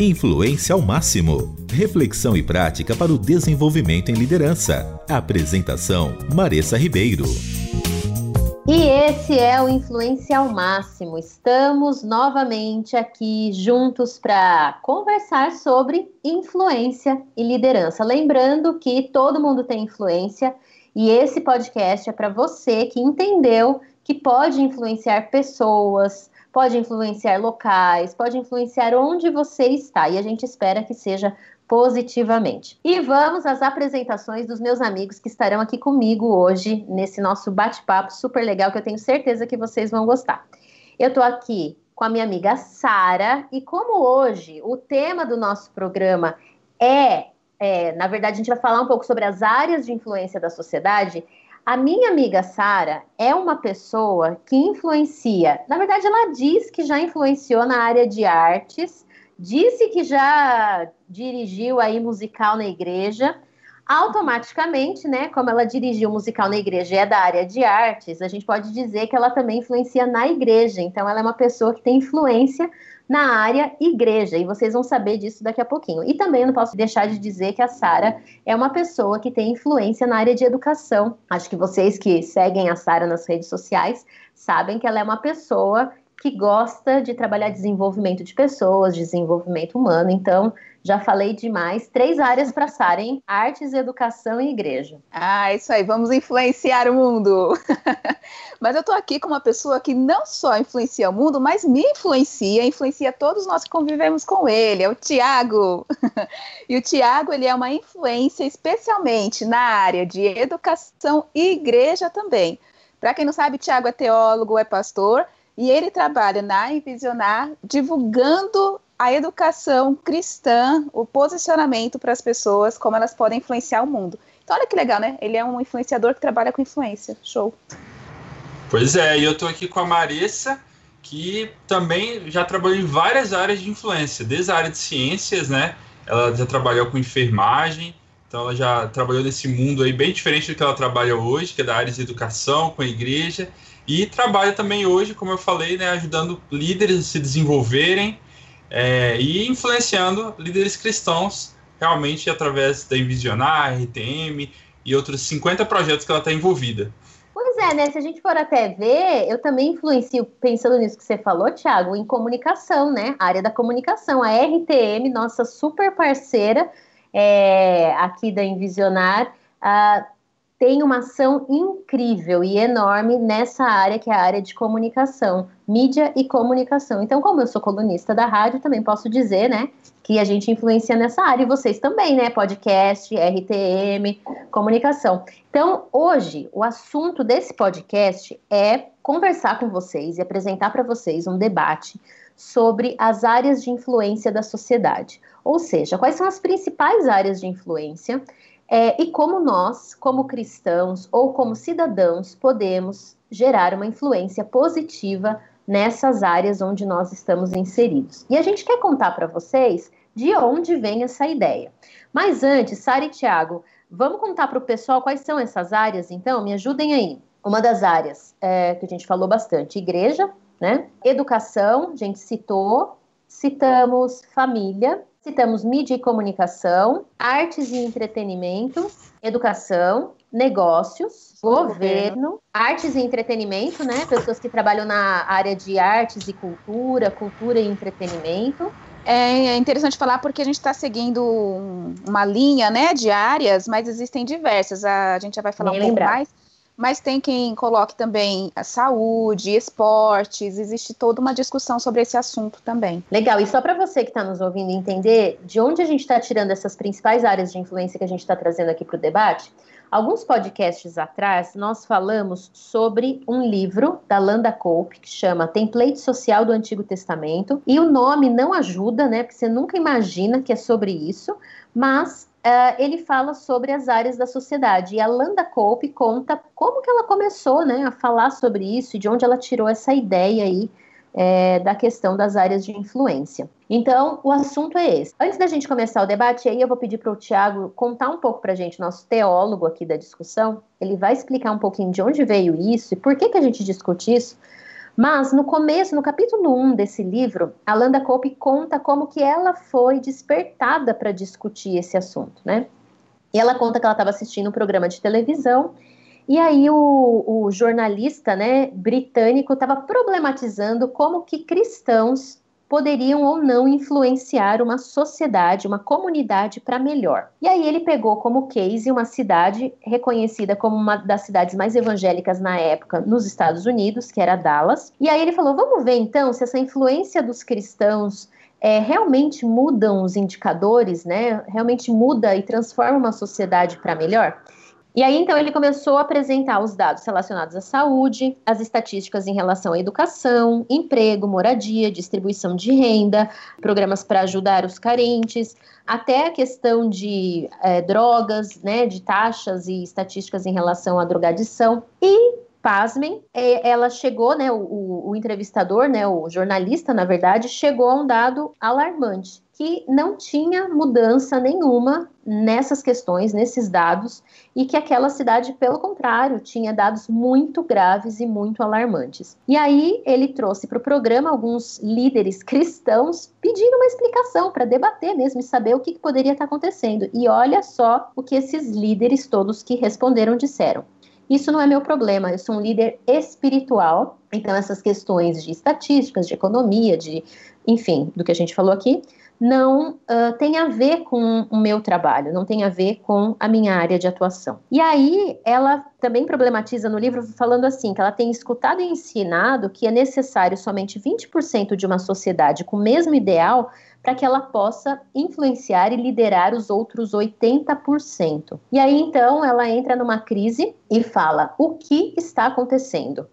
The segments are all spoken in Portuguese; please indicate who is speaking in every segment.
Speaker 1: Influência ao máximo. Reflexão e prática para o desenvolvimento em liderança. Apresentação: Maressa Ribeiro.
Speaker 2: E esse é o Influência ao Máximo. Estamos novamente aqui juntos para conversar sobre influência e liderança. Lembrando que todo mundo tem influência e esse podcast é para você que entendeu que pode influenciar pessoas, pode influenciar locais, pode influenciar onde você está. E a gente espera que seja positivamente. E vamos às apresentações dos meus amigos que estarão aqui comigo hoje nesse nosso bate-papo super legal que eu tenho certeza que vocês vão gostar. Eu estou aqui com a minha amiga Sara e como hoje o tema do nosso programa é, é, na verdade, a gente vai falar um pouco sobre as áreas de influência da sociedade. A minha amiga Sara é uma pessoa que influencia. Na verdade, ela diz que já influenciou na área de artes, disse que já dirigiu aí musical na igreja. Automaticamente, né, como ela dirigiu musical na igreja e é da área de artes, a gente pode dizer que ela também influencia na igreja. Então, ela é uma pessoa que tem influência na área igreja, e vocês vão saber disso daqui a pouquinho. E também não posso deixar de dizer que a Sara é uma pessoa que tem influência na área de educação. Acho que vocês que seguem a Sara nas redes sociais sabem que ela é uma pessoa que gosta de trabalhar desenvolvimento de pessoas, desenvolvimento humano. Então, já falei demais. Três áreas para Sara, hein? Artes, educação e igreja.
Speaker 3: Ah, isso aí. Vamos influenciar o mundo. mas eu estou aqui com uma pessoa que não só influencia o mundo, mas me influencia, influencia todos nós que convivemos com ele. É o Tiago. e o Tiago, ele é uma influência especialmente na área de educação e igreja também. Para quem não sabe, Tiago é teólogo, é pastor e ele trabalha na Envisionar, divulgando a educação cristã, o posicionamento para as pessoas, como elas podem influenciar o mundo. Então, olha que legal, né? Ele é um influenciador que trabalha com influência. Show.
Speaker 4: Pois é, e eu estou aqui com a Marissa, que também já trabalhou em várias áreas de influência, desde a área de ciências, né? Ela já trabalhou com enfermagem, então ela já trabalhou nesse mundo aí bem diferente do que ela trabalha hoje, que é da área de educação, com a igreja. E trabalha também hoje, como eu falei, né, ajudando líderes a se desenvolverem é, e influenciando líderes cristãos realmente através da Envisionar, RTM e outros 50 projetos que ela está envolvida.
Speaker 2: Pois é, né? Se a gente for até ver, eu também influencio, pensando nisso que você falou, Thiago, em comunicação, né? A área da comunicação. A RTM, nossa super parceira é, aqui da Envisionar, uh, tem uma ação incrível e enorme nessa área que é a área de comunicação, mídia e comunicação. Então, como eu sou colunista da rádio, também posso dizer, né, que a gente influencia nessa área e vocês também, né, podcast, RTM, comunicação. Então, hoje, o assunto desse podcast é conversar com vocês e apresentar para vocês um debate sobre as áreas de influência da sociedade. Ou seja, quais são as principais áreas de influência é, e como nós, como cristãos ou como cidadãos, podemos gerar uma influência positiva nessas áreas onde nós estamos inseridos. E a gente quer contar para vocês de onde vem essa ideia. Mas antes, Sara e Tiago, vamos contar para o pessoal quais são essas áreas, então? Me ajudem aí. Uma das áreas é, que a gente falou bastante, igreja, né? Educação, a gente citou, citamos família, Citamos mídia e comunicação, artes e entretenimento, educação, negócios, governo, governo, artes e entretenimento, né? Pessoas que trabalham na área de artes e cultura, cultura e entretenimento.
Speaker 3: É, é interessante falar porque a gente está seguindo um, uma linha, né, de áreas, mas existem diversas. A, gente já vai falar um pouco mais mas tem quem coloque também a saúde, esportes, existe toda uma discussão sobre esse assunto também.
Speaker 2: Legal, e só para você que está nos ouvindo entender de onde a gente está tirando essas principais áreas de influência que a gente está trazendo aqui para o debate, Alguns podcasts atrás, nós falamos sobre um livro da Landa Cope que chama Template Social do Antigo Testamento. E o nome não ajuda, né? Porque você nunca imagina que é sobre isso, mas Uh, ele fala sobre as áreas da sociedade. E a Landa Cope conta como que ela começou né, a falar sobre isso e de onde ela tirou essa ideia aí é, da questão das áreas de influência. Então, o assunto é esse. Antes da gente começar o debate, aí eu vou pedir para o Tiago contar um pouco para a gente, nosso teólogo aqui da discussão. Ele vai explicar um pouquinho de onde veio isso e por que, que a gente discute isso. Mas no começo, no capítulo 1 desse livro, a Landa Cope conta como que ela foi despertada para discutir esse assunto, né? E ela conta que ela estava assistindo um programa de televisão e aí o, o jornalista, né, britânico estava problematizando como que cristãos poderiam ou não influenciar uma sociedade, uma comunidade para melhor. E aí ele pegou como case uma cidade reconhecida como uma das cidades mais evangélicas na época nos Estados Unidos, que era Dallas. E aí ele falou: vamos ver então se essa influência dos cristãos é, realmente mudam os indicadores, né? Realmente muda e transforma uma sociedade para melhor. E aí, então, ele começou a apresentar os dados relacionados à saúde, as estatísticas em relação à educação, emprego, moradia, distribuição de renda, programas para ajudar os carentes, até a questão de é, drogas, né, de taxas e estatísticas em relação à drogadição. E pasmem, é, ela chegou, né, o, o, entrevistador, né, o jornalista, na verdade, chegou a um dado alarmante, que não tinha mudança nenhuma nessas questões, nesses dados, e que aquela cidade, pelo contrário, tinha dados muito graves e muito alarmantes. E aí ele trouxe para o programa alguns líderes cristãos pedindo uma explicação para debater mesmo e saber o que, que poderia estar acontecendo. E olha só o que esses líderes todos que responderam disseram. Isso não é meu problema, eu sou um líder espiritual, então essas questões de estatísticas, de economia, de, enfim, do que a gente falou aqui, não uh, tem a ver com o meu trabalho, não tem a ver com a minha área de atuação. E aí ela também problematiza no livro falando assim que ela tem escutado e ensinado que é necessário somente 20% de uma sociedade com o mesmo ideal para que ela possa influenciar e liderar os outros 80%. E aí então ela entra numa crise e fala: o que está acontecendo?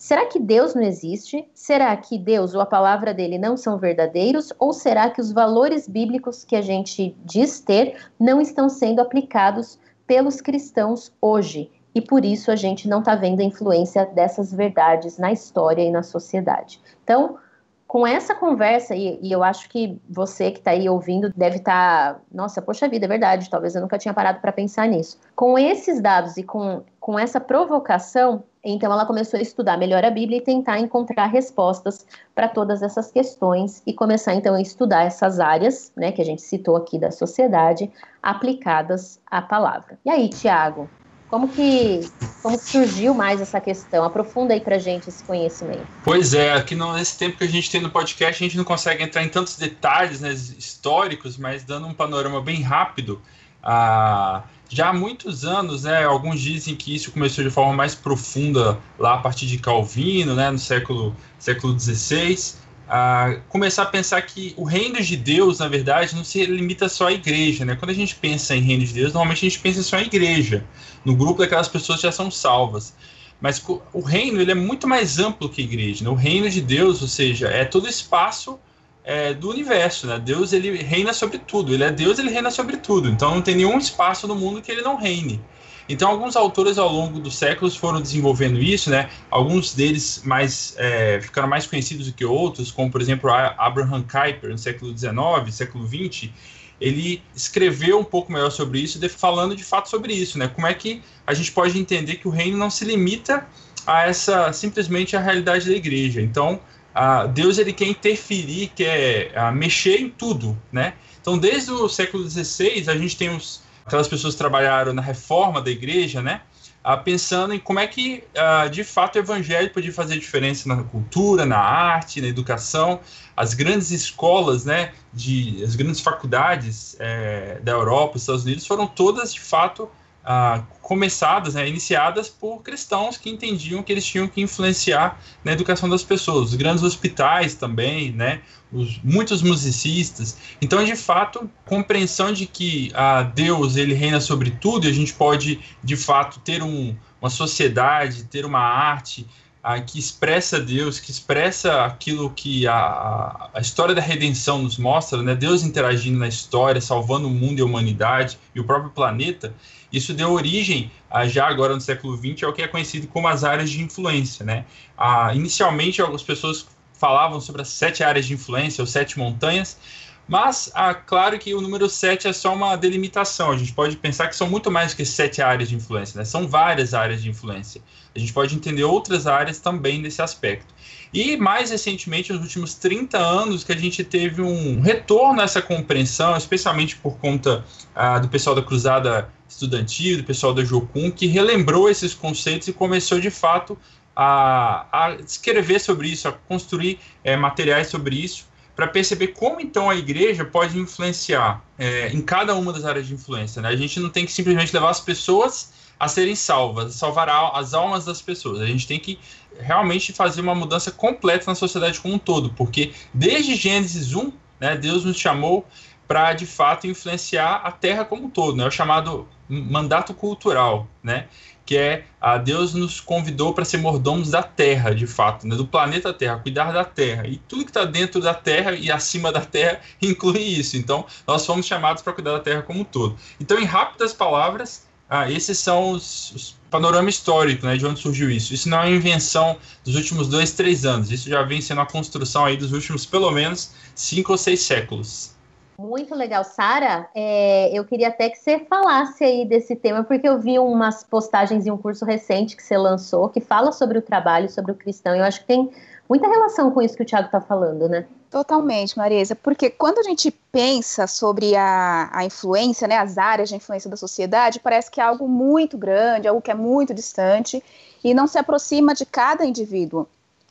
Speaker 2: Será que Deus não existe? Será que Deus ou a palavra dele não são verdadeiros? Ou será que os valores bíblicos que a gente diz ter não estão sendo aplicados pelos cristãos hoje? E por isso a gente não está vendo a influência dessas verdades na história e na sociedade. Então, com essa conversa, e, e, eu acho que você que está aí ouvindo deve estar, tá, nossa, poxa vida, é verdade, talvez eu nunca tinha parado para pensar nisso. Com esses dados e com, com essa provocação, então ela começou a estudar melhor a Bíblia e tentar encontrar respostas para todas essas questões e começar então a estudar essas áreas, né, que a gente citou aqui da sociedade, aplicadas à palavra. E aí, Tiago, como que, como surgiu mais essa questão? Aprofunda aí pra gente esse conhecimento.
Speaker 4: Pois é, aqui nesse tempo que a gente tem no podcast, a gente não consegue entrar em tantos detalhes né, históricos, mas dando um panorama bem rápido. Ah, já há muitos anos, né, alguns dizem que isso começou de forma mais profunda lá a partir de Calvino, né, no século, século XVI, a começar a pensar que o reino de Deus, na verdade, não se limita só à igreja. Né? Quando a gente pensa em reino de Deus, normalmente a gente pensa só em igreja, no grupo daquelas pessoas que já são salvas. Mas o reino ele é muito mais amplo que a igreja. Né? O reino de Deus, ou seja, é todo o espaço é, do universo. Né? Deus ele reina sobre tudo. Ele é Deus, ele reina sobre tudo. Então não tem nenhum espaço no mundo que ele não reine. Então, alguns autores ao longo dos séculos foram desenvolvendo isso, né? Alguns deles mais é, ficaram mais conhecidos do que outros, como por exemplo Abraham Kuyper no século XIX, século XX. Ele escreveu um pouco melhor sobre isso, falando de fato sobre isso, né? Como é que a gente pode entender que o reino não se limita a essa simplesmente a realidade da igreja. Então, Deus ele quer interferir, quer mexer em tudo, né? Então, desde o século XVI, a gente tem os aquelas pessoas trabalharam na reforma da igreja, né? Ah, pensando em como é que, ah, de fato, o evangelho podia fazer diferença na cultura, na arte, na educação. As grandes escolas, né, de, as grandes faculdades é, da Europa, dos Estados Unidos, foram todas, de fato, ah, começadas, né, iniciadas por cristãos que entendiam que eles tinham que influenciar na educação das pessoas. Os grandes hospitais também, né, os, muitos musicistas. Então, de fato, compreensão de que ah, Deus ele reina sobre tudo e a gente pode, de fato, ter um, uma sociedade, ter uma arte ah, que expressa Deus, que expressa aquilo que a, a história da redenção nos mostra, né? Deus interagindo na história, salvando o mundo e a humanidade e o próprio planeta. Isso deu origem, a, já agora no século XX, ao que é conhecido como as áreas de influência, né? Ah, inicialmente, algumas pessoas falavam sobre as sete áreas de influência, ou sete montanhas, Mas, ah, claro que o número 7 é só uma delimitação. A gente pode pensar que são muito mais que sete áreas de influência, né? São várias áreas de influência. A gente pode entender outras áreas também desse aspecto. E mais recentemente, nos últimos 30 anos, que a gente teve um retorno a essa compreensão, especialmente por conta ah, do pessoal da Cruzada Estudantil, do pessoal da Jocum, que relembrou esses conceitos e começou de fato a, a escrever sobre isso, a construir é, materiais sobre isso para perceber como então a igreja pode influenciar é, em cada uma das áreas de influência. Né? A gente não tem que simplesmente levar as pessoas a serem salvas, salvar as almas das pessoas. A gente tem que realmente fazer uma mudança completa na sociedade como um todo, porque desde Gênesis 1, né, Deus nos chamou para de fato influenciar a Terra como um todo, né? É o chamado mandato cultural, né? que é a Deus nos convidou para ser mordomos da Terra, de fato, né, do planeta Terra, cuidar da Terra. E tudo que está dentro da Terra e acima da Terra inclui isso. Então, nós fomos chamados para cuidar da Terra como um todo. Então, em rápidas palavras, ah, esses são os, os panorama histórico né, de onde surgiu isso. Isso não é invenção dos últimos dois, três anos. Isso já vem sendo a construção aí dos últimos, pelo menos, cinco ou seis séculos.
Speaker 2: Muito legal, Sara. É, eu queria até que você falasse aí desse tema, porque eu vi umas postagens em um curso recente que você lançou que fala sobre o trabalho, sobre o cristão. Eu acho que tem muita relação com isso que o Thiago está falando, né?
Speaker 3: Totalmente, Marisa, porque quando a gente pensa sobre a, a influência, né, as áreas de influência da sociedade, parece que é algo muito grande, algo que é muito distante e não se aproxima de cada indivíduo.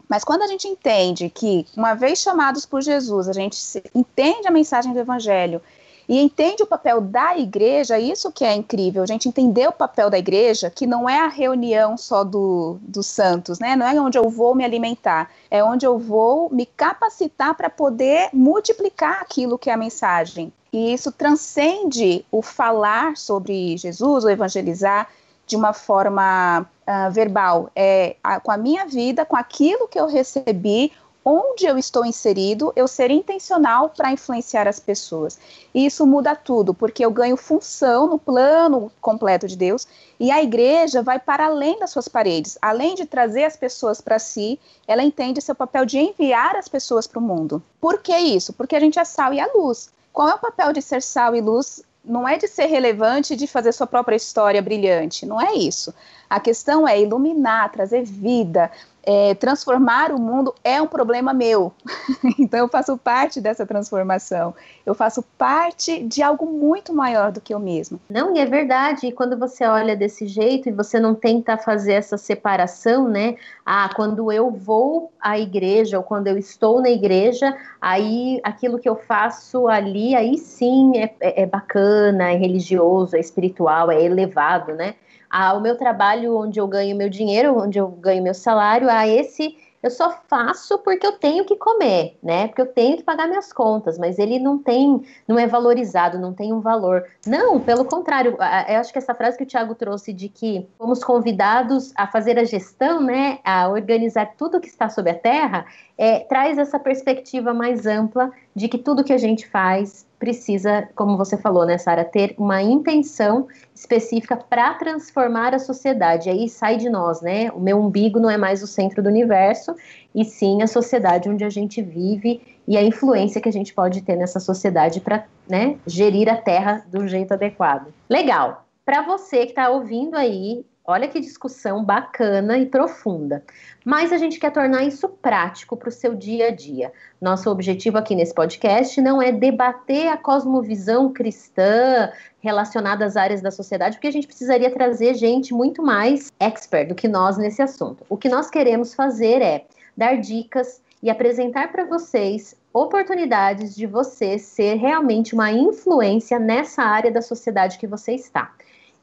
Speaker 3: Mas quando a gente entende que, uma vez chamados por Jesus, a gente entende a mensagem do Evangelho e entende o papel da igreja, isso que é incrível, a gente entender o papel da igreja, que não é a reunião só do, dos santos, né? Não é onde eu vou me alimentar, é onde eu vou me capacitar para poder multiplicar aquilo que é a mensagem. E isso transcende o falar sobre Jesus, o evangelizar, de uma forma uh, verbal, é a, com a minha vida, com aquilo que eu recebi, onde eu estou inserido, eu ser intencional para influenciar as pessoas. E isso muda tudo, porque eu ganho função no plano completo de Deus, e a igreja vai para além das suas paredes. Além de trazer as pessoas para si, ela entende seu papel de enviar as pessoas para o mundo. Por que isso? Porque a gente é sal e a luz. Qual é o papel de ser sal e luz não é de ser relevante de fazer sua própria história brilhante, não é isso. A questão é iluminar, trazer vida, é, transformar o mundo é um problema meu. então eu faço parte dessa transformação. Eu faço parte de algo muito maior do que eu mesmo.
Speaker 2: Não, e é verdade. E quando você olha desse jeito e você não tenta fazer essa separação, né? Ah, quando eu vou à igreja ou quando eu estou na igreja, aí aquilo que eu faço ali, aí sim é, é, é bacana, é religioso, é espiritual, é elevado, né? Ah, o meu trabalho onde eu ganho meu dinheiro, onde eu ganho meu salário, ah, esse eu só faço porque eu tenho que comer, né? Porque eu tenho que pagar minhas contas, mas ele não tem, não é valorizado, não tem um valor. Não, pelo contrário, eu acho que essa frase que o Tiago trouxe de que fomos convidados a fazer a gestão, né, a organizar tudo que está sobre a terra, é, traz essa perspectiva mais ampla de que tudo que a gente faz precisa, como você falou, né, Sara, ter uma intenção específica para transformar a sociedade. Aí sai de nós, né? O meu umbigo não é mais o centro do universo, e sim a sociedade onde a gente vive e a influência que a gente pode ter nessa sociedade para né, gerir a terra do jeito adequado. Legal. Para você que está ouvindo aí Olha que discussão bacana e profunda. Mas a gente quer tornar isso prático para o seu dia a dia. Nosso objetivo aqui nesse podcast não é debater a cosmovisão cristã relacionada às áreas da sociedade, porque a gente precisaria trazer gente muito mais expert do que nós nesse assunto. O que nós queremos fazer é dar dicas e apresentar para vocês oportunidades de você ser realmente uma influência nessa área da sociedade que você está.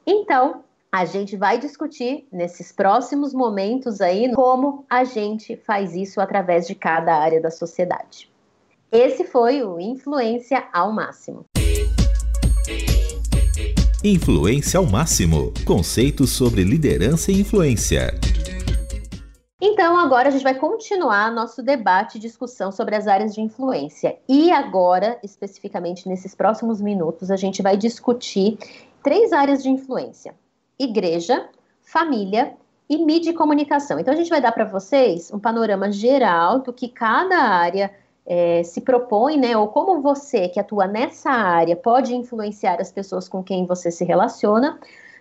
Speaker 2: Então, a gente vai discutir nesses próximos momentos aí como a gente faz isso através de cada área da sociedade. Esse foi o Influência ao Máximo.
Speaker 1: Influência ao Máximo conceitos sobre liderança e influência.
Speaker 2: Então, agora a gente vai continuar nosso debate e discussão sobre as áreas de influência. E agora, especificamente nesses próximos minutos, a gente vai discutir três áreas de influência: igreja, família e mídia e comunicação. Então a gente vai dar para vocês um panorama geral do que cada área é, se propõe, né, ou como você que atua nessa área pode influenciar as pessoas com quem você se relaciona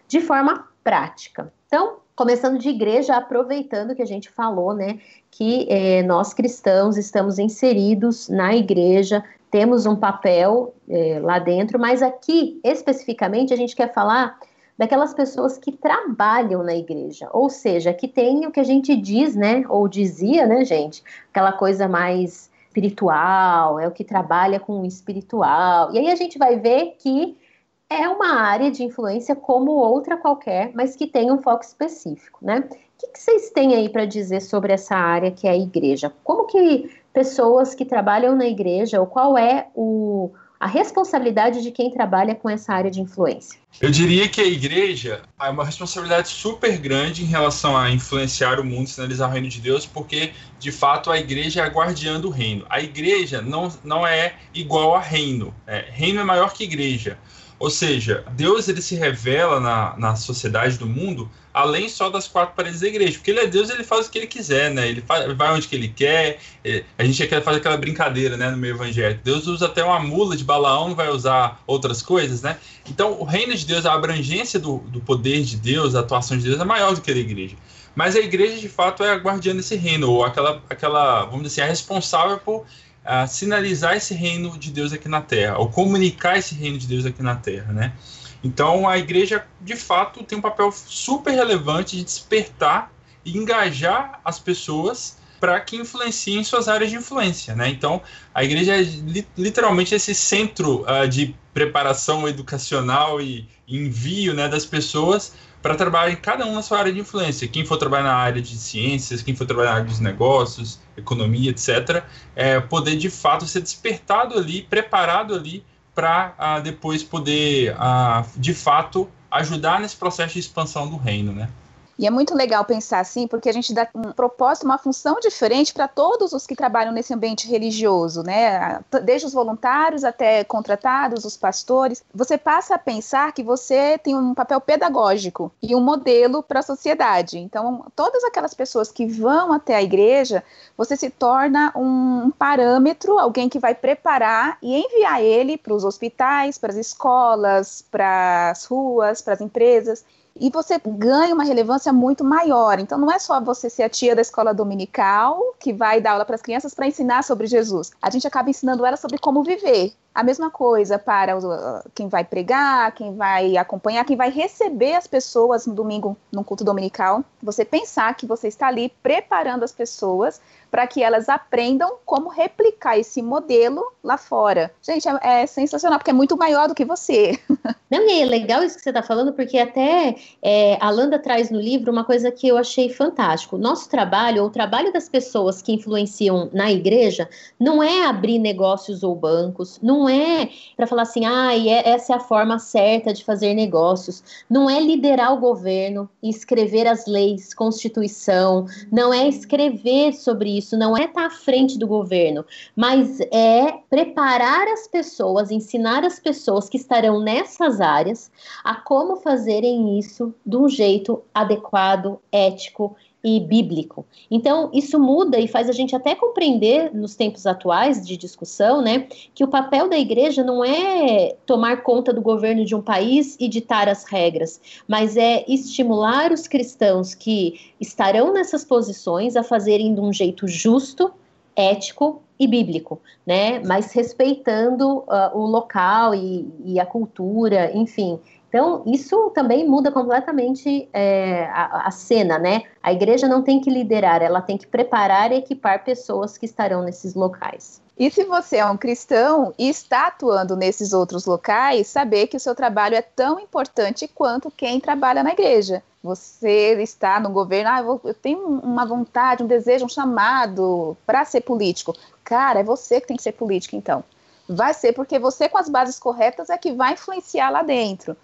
Speaker 2: de forma prática. Então, começando de igreja, aproveitando que a gente falou, né, que é, nós cristãos estamos inseridos na igreja, temos um papel é, lá dentro, mas aqui especificamente a gente quer falar daquelas pessoas que trabalham na igreja, ou seja, que tem o que a gente diz, né, ou dizia, né, gente, aquela coisa mais espiritual, é o que trabalha com o espiritual. E aí a gente vai ver que é uma área de influência como outra qualquer, mas que tem um foco específico, né? O que, que vocês têm aí para dizer sobre essa área que é a igreja? Como que pessoas que trabalham na igreja, ou qual é o, a responsabilidade de quem trabalha com essa área de influência?
Speaker 4: Eu diria que a igreja é uma responsabilidade super grande em relação a influenciar o mundo, sinalizar o reino de Deus, porque de fato a igreja é a guardiã do reino. A igreja não, não é igual a reino. É, reino é maior que igreja. Ou seja, Deus ele se revela na, na sociedade do mundo além só das quatro paredes da igreja. Porque ele é Deus, ele faz o que ele quiser, né? Ele faz, vai onde que ele quer. a gente quer fazer aquela brincadeira, né, no meio evangélico. Deus usa até uma mula de Balaão, vai usar outras coisas, né? Então, o reino de Deus, a abrangência do, do poder de Deus, a atuação de Deus é maior do que a igreja. Mas a igreja, de fato, é a guardiã desse reino, ou aquela, aquela vamos dizer assim, é responsável por sinalizar esse reino de Deus aqui na Terra, ou comunicar esse reino de Deus aqui na Terra, né? Então a igreja, de fato, tem um papel super relevante de despertar e engajar as pessoas para que influenciem suas áreas de influência, né? Então a igreja é li literalmente esse centro uh, de preparação educacional e envio, né, das pessoas para trabalhar em cada um na sua área de influência. Quem for trabalhar na área de ciências, quem for trabalhar na área dos negócios, economia, etc., é, poder de fato ser despertado ali, preparado ali para uh, depois poder, uh, de fato, ajudar nesse processo de expansão do reino, né?
Speaker 3: E é muito legal pensar assim, porque a gente dá um propósito, uma função diferente para todos os que trabalham nesse ambiente religioso, né? Desde os voluntários até contratados, os pastores. Você passa a pensar que você tem um papel pedagógico e um modelo para a sociedade. Então, todas aquelas pessoas que vão até a igreja, você se torna um parâmetro, alguém que vai preparar e enviar ele para os hospitais, para as escolas, para as ruas, para as empresas e você ganha uma relevância muito maior. Então, não é só você ser a tia da escola dominical que vai dar aula para as crianças para ensinar sobre Jesus. A gente acaba ensinando ela sobre como viver. A mesma coisa para quem vai pregar, quem vai acompanhar, quem vai receber as pessoas no domingo, no culto dominical. Você pensar que você está ali preparando as pessoas para que elas aprendam como replicar esse modelo lá fora. Gente, é, é, sensacional, porque é muito maior do que você.
Speaker 2: Não, e é legal isso que você está falando, porque até é, a Landa traz no livro uma coisa que eu achei fantástico. Nosso trabalho, ou o trabalho das pessoas que influenciam na igreja, não é abrir negócios ou bancos, não é para falar assim, ah, essa é a forma certa de fazer negócios, não é liderar o governo e escrever as leis, constituição, não é escrever sobre isso isso não é estar tá à frente do governo, mas é preparar as pessoas, ensinar as pessoas que estarão nessas áreas a como fazerem isso de um jeito adequado, ético e bíblico. Então, isso muda e faz a gente até compreender nos tempos atuais de discussão, né, que o papel da igreja não é tomar conta do governo de um país e ditar as regras, mas é estimular os cristãos que estarão nessas posições a fazerem de um jeito justo, ético e bíblico, né? Mas respeitando uh, o local e, e, a cultura, enfim, então, isso também muda completamente é, a, a, cena, né? A igreja não tem que liderar, ela tem que preparar e equipar pessoas que estarão nesses locais.
Speaker 3: E se você é um cristão e está atuando nesses outros locais, saber que o seu trabalho é tão importante quanto quem trabalha na igreja. Você está no governo, ah, eu, eu tenho uma vontade, um desejo, um chamado para ser político. Cara, é você que tem que ser político, então. Vai ser porque você, com as bases corretas, é que vai influenciar lá dentro.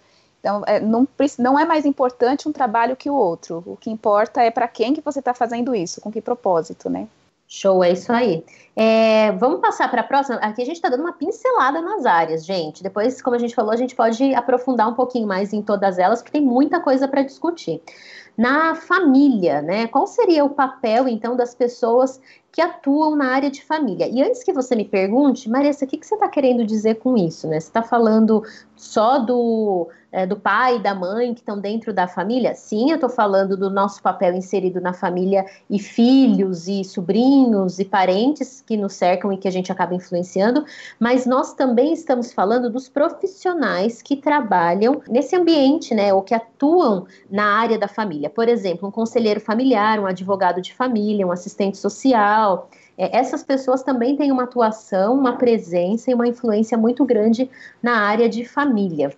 Speaker 3: Então, é, não, não é mais importante um trabalho que o outro. O que importa é para quem que você está fazendo isso, com que propósito, né?
Speaker 2: Show, é isso aí. É, vamos passar para a próxima. Aqui a gente está dando uma pincelada nas áreas, gente. Depois, como a gente falou, a gente pode aprofundar um pouquinho mais em todas elas, porque tem muita coisa para discutir. Na família, né? Qual seria o papel, então, das pessoas que atuam na área de família. E antes que você me pergunte, Marissa, o que, que você está querendo dizer com isso? Né? Você está falando só do é, do pai e da mãe que estão dentro da família? Sim, eu estou falando do nosso papel inserido na família e filhos e sobrinhos e parentes que nos cercam e que a gente acaba influenciando, mas nós também estamos falando dos profissionais que trabalham nesse ambiente, né, ou que atuam na área da família. Por exemplo, um conselheiro familiar, um advogado de família, um assistente social. É, essas pessoas também têm uma atuação, uma presença e uma influência muito grande na área de família.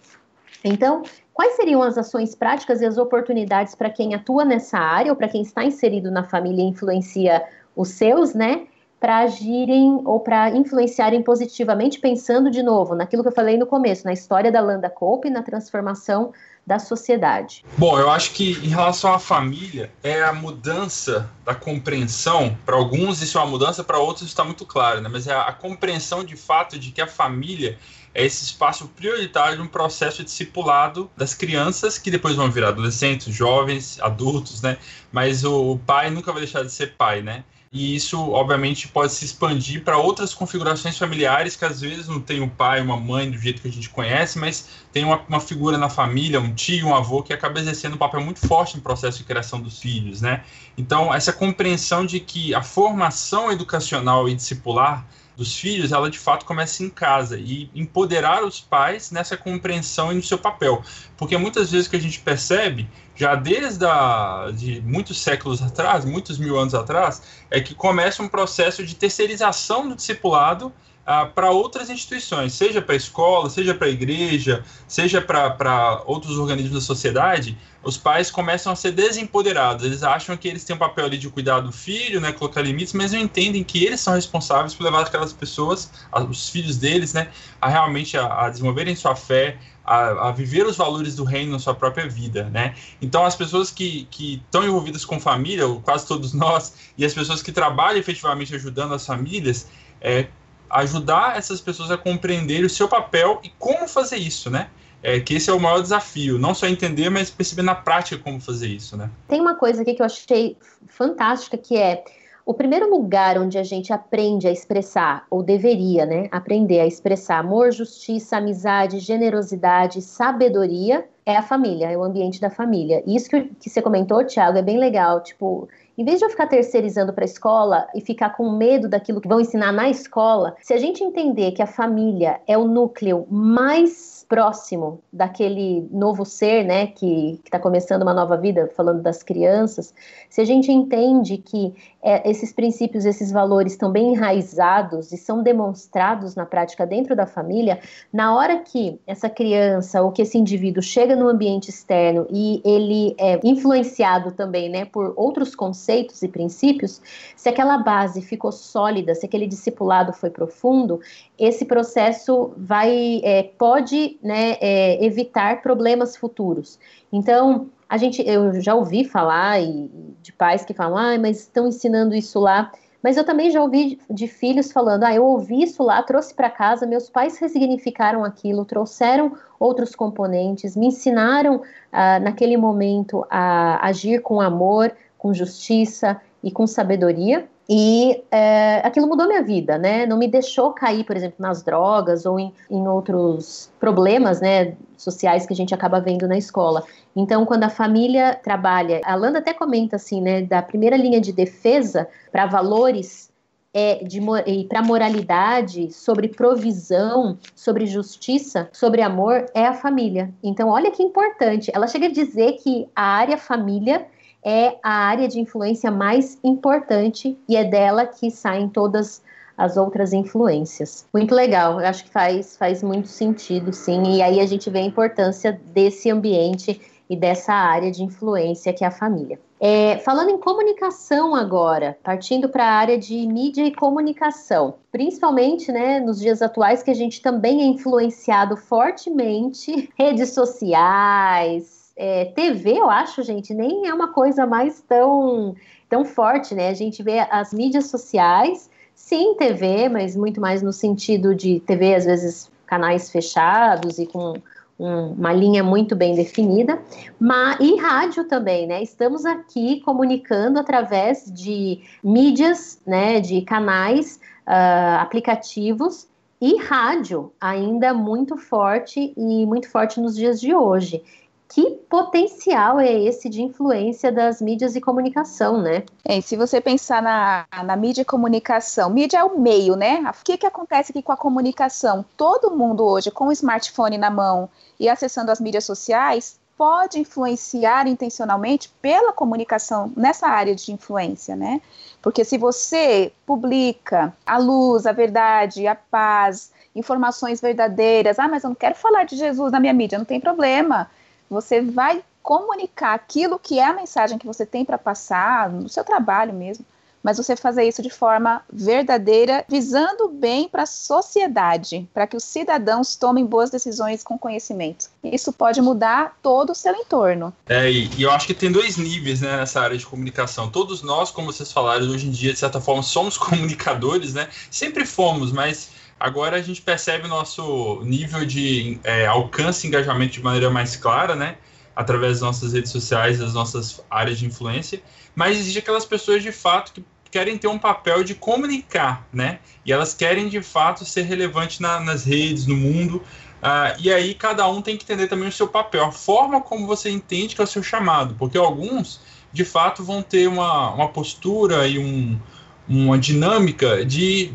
Speaker 2: Então, quais seriam as ações práticas e as oportunidades para quem atua nessa área ou para quem está inserido na família e influencia os seus, né? Para agirem ou para influenciarem positivamente, pensando de novo naquilo que eu falei no começo, na história da Landa Cope, na transformação da sociedade.
Speaker 4: Bom, eu acho que em relação à família, é a mudança da compreensão. Para alguns isso é uma mudança, para outros está muito claro, né? Mas é a compreensão de fato de que a família é esse espaço prioritário de um processo discipulado das crianças que depois vão virar adolescentes, jovens, adultos, né? Mas o pai nunca vai deixar de ser pai, né? E isso, obviamente, pode se expandir para outras configurações familiares que às vezes não tem um pai, uma mãe do jeito que a gente conhece, mas tem uma, uma figura na família, um tio, um avô, que acaba exercendo um papel muito forte no processo de criação dos filhos, né? Então, essa compreensão de que a formação educacional e discipular dos filhos, ela de fato começa em casa e empoderar os pais nessa compreensão e no seu papel. Porque muitas vezes que a gente percebe, já desde a, de muitos séculos atrás, muitos mil anos atrás, é que começa um processo de terceirização do discipulado ah, para outras instituições, seja para a escola, seja para a igreja, seja para outros organismos da sociedade, os pais começam a ser desempoderados. Eles acham que eles têm um papel ali de cuidar do filho, né, colocar limites, mas não entendem que eles são responsáveis por levar aquelas pessoas, os filhos deles, né, a realmente a, a desenvolverem sua fé, a, a, viver os valores do reino na sua própria vida, né? Então, as pessoas que, estão envolvidas com família, quase todos nós, e as pessoas que trabalham efetivamente ajudando as famílias, é, ajudar essas pessoas a compreender o seu papel e como fazer isso, né? É, que esse é o maior desafio, não só entender, mas perceber na prática como fazer isso, né?
Speaker 2: Tem uma coisa aqui que eu achei fantástica, que é o primeiro lugar onde a gente aprende a expressar, ou deveria, né, aprender a expressar amor, justiça, amizade, generosidade, sabedoria, é a família, é o ambiente da família. Isso que, que você comentou, Thiago, é bem legal. Tipo, em vez de eu ficar terceirizando para a escola e ficar com medo daquilo que vão ensinar na escola, se a gente entender que a família é o núcleo mais próximo daquele novo ser, né, que está começando uma nova vida, falando das crianças, se a gente entende que é, esses princípios, esses valores estão bem enraizados e são demonstrados na prática dentro da família, na hora que essa criança ou que esse indivíduo chega no ambiente externo e ele é influenciado também, né, por outros conceitos e princípios, se aquela base ficou sólida, se aquele discipulado foi profundo, esse processo vai é, pode né, é, evitar problemas futuros. Então, a gente, eu já ouvi falar e, de pais que falam, ah, mas estão ensinando isso lá. Mas eu também já ouvi de filhos falando, ah, eu ouvi isso lá, trouxe para casa, meus pais ressignificaram aquilo, trouxeram outros componentes, me ensinaram ah, naquele momento a agir com amor, com justiça e com sabedoria. E é, aquilo mudou minha vida, né? Não me deixou cair, por exemplo, nas drogas ou em, em outros problemas, né, sociais que a gente acaba vendo na escola. Então, quando a família trabalha, a Landa até comenta assim, né, da primeira linha de defesa para valores é, de, e para moralidade, sobre provisão, sobre justiça, sobre amor, é a família. Então, olha que importante. Ela chega a dizer que a área família é a área de influência mais importante e é dela que saem todas as outras influências. Muito legal, eu acho que faz, faz muito sentido, sim, e aí a gente vê a importância desse ambiente e dessa área de influência que é a família. É, falando em comunicação agora, partindo para a área de mídia e comunicação, principalmente né, nos dias atuais que a gente também é influenciado fortemente, redes sociais, é, TV, eu acho, gente, nem é uma coisa mais tão, tão forte, né? A gente vê as mídias sociais, sim, TV, mas muito mais no sentido de TV, às vezes, canais fechados e com um, uma linha muito bem definida, mas, e rádio também, né? Estamos aqui comunicando através de mídias, né, de canais, uh, aplicativos e rádio ainda muito forte e muito forte nos dias de hoje que potencial é esse de influência das mídias e comunicação, né?
Speaker 3: É, se você pensar na, na mídia e comunicação, mídia é o meio, né? O que, que acontece aqui com a comunicação? Todo mundo hoje com o smartphone na mão e acessando as mídias sociais pode influenciar intencionalmente pela comunicação nessa área de influência, né? Porque se você publica a luz, a verdade, a paz, informações verdadeiras, ah, mas eu não quero falar de Jesus na minha mídia, não tem problema você vai comunicar aquilo que é a mensagem que você tem para passar no seu trabalho mesmo, mas você fazer isso de forma verdadeira, visando bem para a sociedade, para que os cidadãos tomem boas decisões com conhecimento. Isso pode mudar todo o seu entorno.
Speaker 4: É, e, eu acho que tem dois níveis né, nessa área de comunicação. Todos nós, como vocês falaram, hoje em dia, de certa forma, somos comunicadores, né? Sempre fomos, mas Agora a gente percebe o nosso nível de é, alcance e engajamento de maneira mais clara, né? Através das nossas redes sociais, das nossas áreas de influência. Mas existe aquelas pessoas de fato que querem ter um papel de comunicar, né? E elas querem de fato ser relevantes na, nas redes, no mundo. Uh, e aí cada um tem que entender também o seu papel, a forma como você entende que é o seu chamado, porque alguns de fato vão ter uma, uma postura e um, uma dinâmica de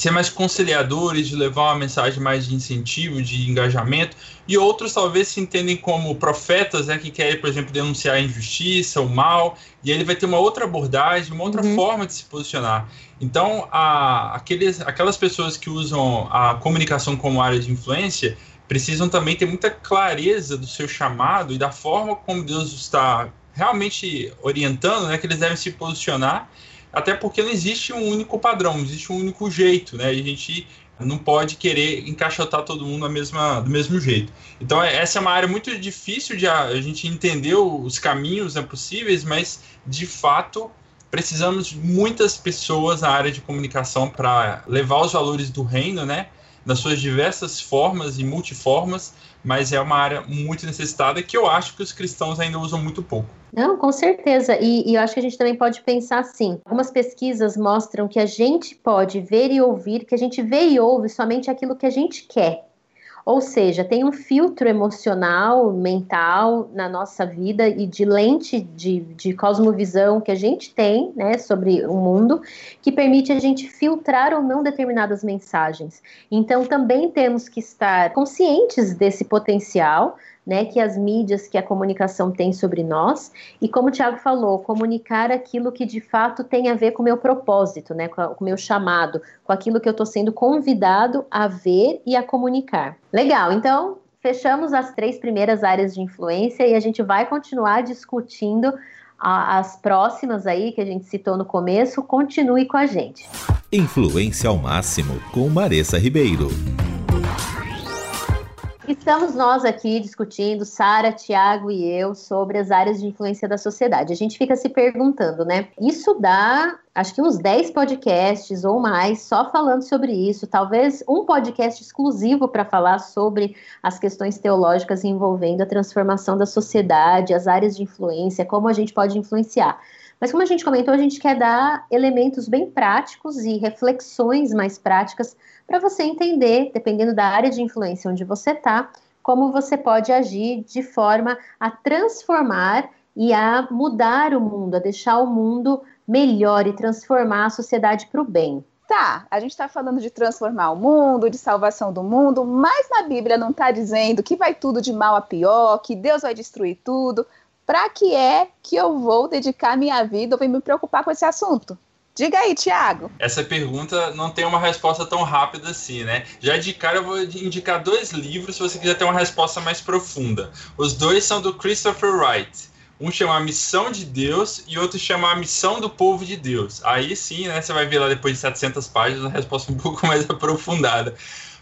Speaker 4: ser mais conciliadores, de levar uma mensagem mais de incentivo, de engajamento, e outros talvez se entendem como profetas, né, que querem, por exemplo, denunciar a injustiça, o mal, e aí ele vai ter uma outra abordagem, uma outra uhum. forma de se posicionar. Então, a, aqueles, aquelas pessoas que usam a comunicação como área de influência precisam também ter muita clareza do seu chamado e da forma como Deus está realmente orientando, né, que eles devem se posicionar até porque não existe um único padrão, não existe um único jeito, né? A gente não pode querer encaixotar todo mundo mesma, do mesmo jeito. Então, é, essa é uma área muito difícil de a, a gente entender os caminhos né, possíveis, mas de fato precisamos de muitas pessoas na área de comunicação para levar os valores do reino, né? nas suas diversas formas e multiformas, mas é uma área muito necessitada que eu acho que os cristãos ainda usam muito pouco.
Speaker 2: Não, com certeza. E, e, eu acho que a gente também pode pensar assim. Algumas pesquisas mostram que a gente pode ver e ouvir, que a gente vê e ouve somente aquilo que a gente quer. Ou seja, tem um filtro emocional, mental na nossa vida e de lente de, de cosmovisão que a gente tem né, sobre o mundo, que permite a gente filtrar ou não determinadas mensagens. Então, também temos que estar conscientes desse potencial né, que as mídias, que a comunicação tem sobre nós, e como o Tiago falou, comunicar aquilo que de fato tem a ver com o meu propósito, né, com o meu chamado, com aquilo que eu estou sendo convidado a ver e a comunicar. Legal, então fechamos as três primeiras áreas de influência e a gente vai continuar discutindo as próximas aí que a gente citou no começo. Continue com a gente.
Speaker 1: Influência ao máximo com Maressa Ribeiro.
Speaker 2: Estamos nós aqui discutindo, Sara, Tiago e eu, sobre as áreas de influência da sociedade. A gente fica se perguntando, né? Isso dá, acho que uns 10 podcasts ou mais só falando sobre isso. Talvez um podcast exclusivo para falar sobre as questões teológicas envolvendo a transformação da sociedade, as áreas de influência, como a gente pode influenciar. Mas como a gente comentou, a gente quer dar elementos bem práticos e reflexões mais práticas para você entender, dependendo da área de influência onde você está, como você pode agir de forma a transformar e a mudar o mundo, a deixar o mundo melhor e transformar a sociedade para o bem.
Speaker 3: Tá, a gente está falando de transformar o mundo, de salvação do mundo, mas na Bíblia não está dizendo que vai tudo de mal a pior, que Deus vai destruir tudo. Para que é que eu vou dedicar minha vida ou me preocupar com esse assunto? Diga aí, Tiago.
Speaker 4: Essa pergunta não tem uma resposta tão rápida assim, né? Já de cara eu vou indicar dois livros se você quiser ter uma resposta mais profunda. Os dois são do Christopher Wright. Um chama A Missão de Deus e outro chama A Missão do Povo de Deus. Aí sim, né, você vai ver lá depois de 700 páginas a resposta um pouco mais aprofundada.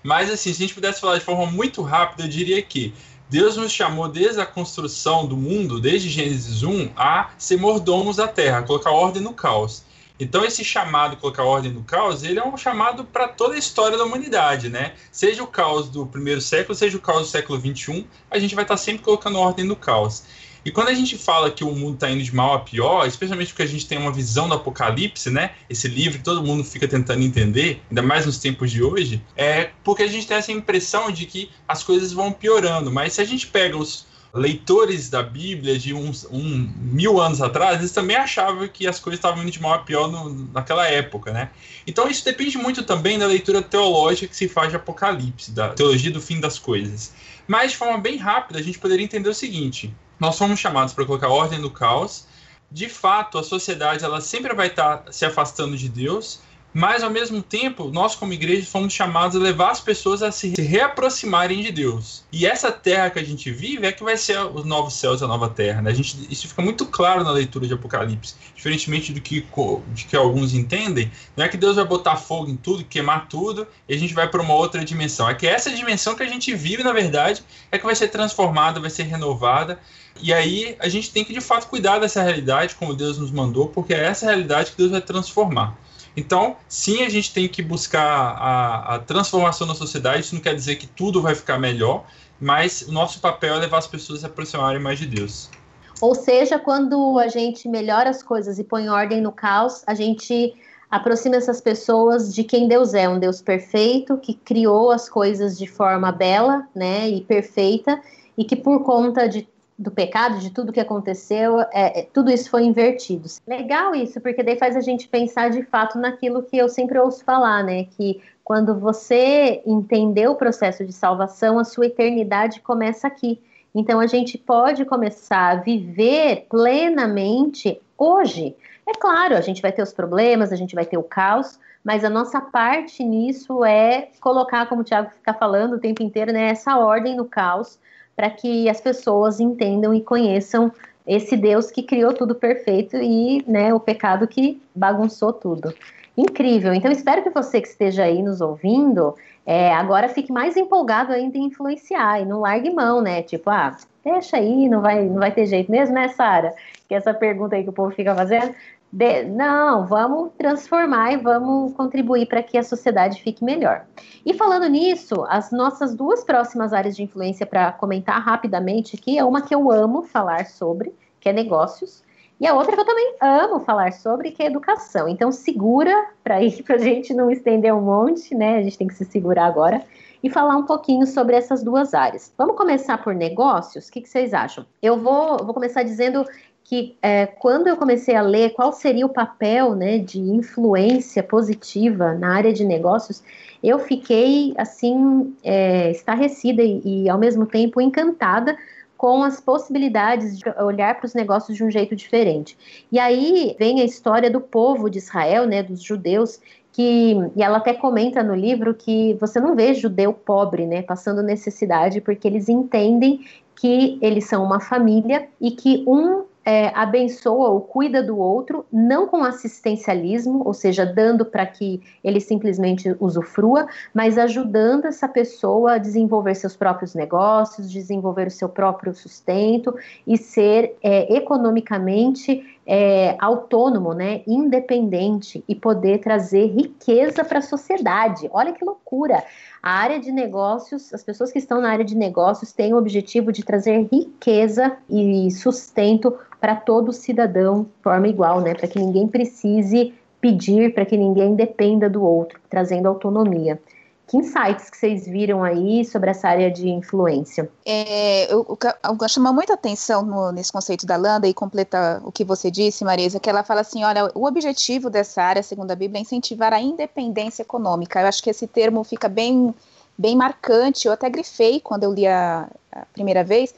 Speaker 4: Mas assim, se a gente pudesse falar de forma muito rápida, eu diria que Deus nos chamou desde a construção do mundo, desde Gênesis 1, a ser mordomos da terra, a colocar ordem no caos. Então esse chamado colocar ordem no caos, ele é um chamado para toda a história da humanidade, né? Seja o caos do primeiro século, seja o caos do século 21, a gente vai estar tá sempre colocando ordem no caos. E quando a gente fala que o mundo está indo de mal a pior, especialmente porque a gente tem uma visão do apocalipse, né? Esse livro que todo mundo fica tentando entender, ainda mais nos tempos de hoje, é porque a gente tem essa impressão de que as coisas vão piorando. Mas se a gente pega os, leitores da Bíblia de uns um, mil anos atrás, eles também achavam que as coisas estavam indo de mal a pior no, naquela época, né? Então isso depende muito também da leitura teológica que se faz de Apocalipse, da teologia do fim das coisas. Mas de forma bem rápida, a gente poderia entender o seguinte: nós somos chamados para colocar ordem no caos. De fato, a sociedade ela sempre vai estar se afastando de Deus mas ao mesmo tempo, nós como igreja fomos chamados a levar as pessoas a se reaproximarem de Deus. E essa terra que a gente vive é que vai ser os novos céus e a nova terra. Né? A gente, isso fica muito claro na leitura de Apocalipse. Diferentemente do que, de que alguns entendem, não é que Deus vai botar fogo em tudo, queimar tudo, e a gente vai para uma outra dimensão. É que essa dimensão que a gente vive, na verdade, é que vai ser transformada, vai ser renovada. E aí a gente tem que de fato cuidar dessa realidade, como Deus nos mandou, porque é essa realidade que Deus vai transformar. Então, sim, a gente tem que buscar a, a transformação na sociedade. Isso não quer dizer que tudo vai ficar melhor, mas o nosso papel é levar as pessoas a se aproximarem mais de Deus.
Speaker 2: Ou seja, quando a gente melhora as coisas e põe ordem no caos, a gente aproxima essas pessoas de quem Deus é, um Deus perfeito que criou as coisas de forma bela, né, e perfeita, e que por conta de do pecado, de tudo que aconteceu, é, é, tudo isso foi invertido. Legal isso, porque daí faz a gente pensar de fato naquilo que eu sempre ouço falar, né? Que quando você entender o processo de salvação, a sua eternidade começa aqui. Então a gente pode começar a viver plenamente hoje. É claro, a gente vai ter os problemas, a gente vai ter o caos, mas a nossa parte nisso é colocar, como o Tiago fica falando o tempo inteiro, né, essa ordem no caos para que as pessoas entendam e conheçam esse Deus que criou tudo perfeito e né, o pecado que bagunçou tudo. Incrível. Então, espero que você que esteja aí nos ouvindo, é, agora fique mais empolgado ainda em influenciar e não largue mão, né? Tipo, ah, deixa aí, não vai, não vai ter jeito mesmo, né, Sara? Que essa pergunta aí que o povo fica fazendo. De, não, vamos transformar e vamos contribuir para que a sociedade fique melhor. E falando nisso, as nossas duas próximas áreas de influência para comentar rapidamente aqui é uma que eu amo falar sobre, que é negócios, e a outra que eu também amo falar sobre, que é educação. Então segura para ir para a gente não estender um monte, né? A gente tem que se segurar agora e falar um pouquinho sobre essas duas áreas. Vamos começar por negócios? O que, que vocês acham? Eu vou, vou começar dizendo que é, quando eu comecei a ler qual seria o papel né, de influência positiva na área de negócios, eu fiquei assim é, estarrecida e, e, ao mesmo tempo encantada com as possibilidades de olhar para os negócios de um jeito diferente. E aí vem a história do povo de Israel, né, dos judeus, que e ela até comenta no livro que você não vê judeu pobre, né, passando necessidade, porque eles entendem que eles são uma família e que um é, abençoa ou cuida do outro, não com assistencialismo, ou seja, dando para que ele simplesmente usufrua, mas ajudando essa pessoa a desenvolver seus próprios negócios, desenvolver o seu próprio sustento e ser é, economicamente é, autônomo, né, independente e poder trazer riqueza para a sociedade. Olha que loucura! A área de negócios, as pessoas que estão na área de negócios têm o objetivo de trazer riqueza e sustento para todo cidadão de forma igual, né? Para que ninguém precise pedir, para que ninguém dependa do outro, trazendo autonomia. Que insights que vocês viram aí sobre essa área de influência?
Speaker 3: É, eu, eu, chama muita atenção no, nesse conceito da Landa e completa o que você disse, Marisa, que ela fala assim, olha, o objetivo dessa área, segundo a Bíblia, é incentivar a independência econômica. Eu acho que esse termo fica bem, bem marcante, eu até grifei quando eu li a, a primeira vez,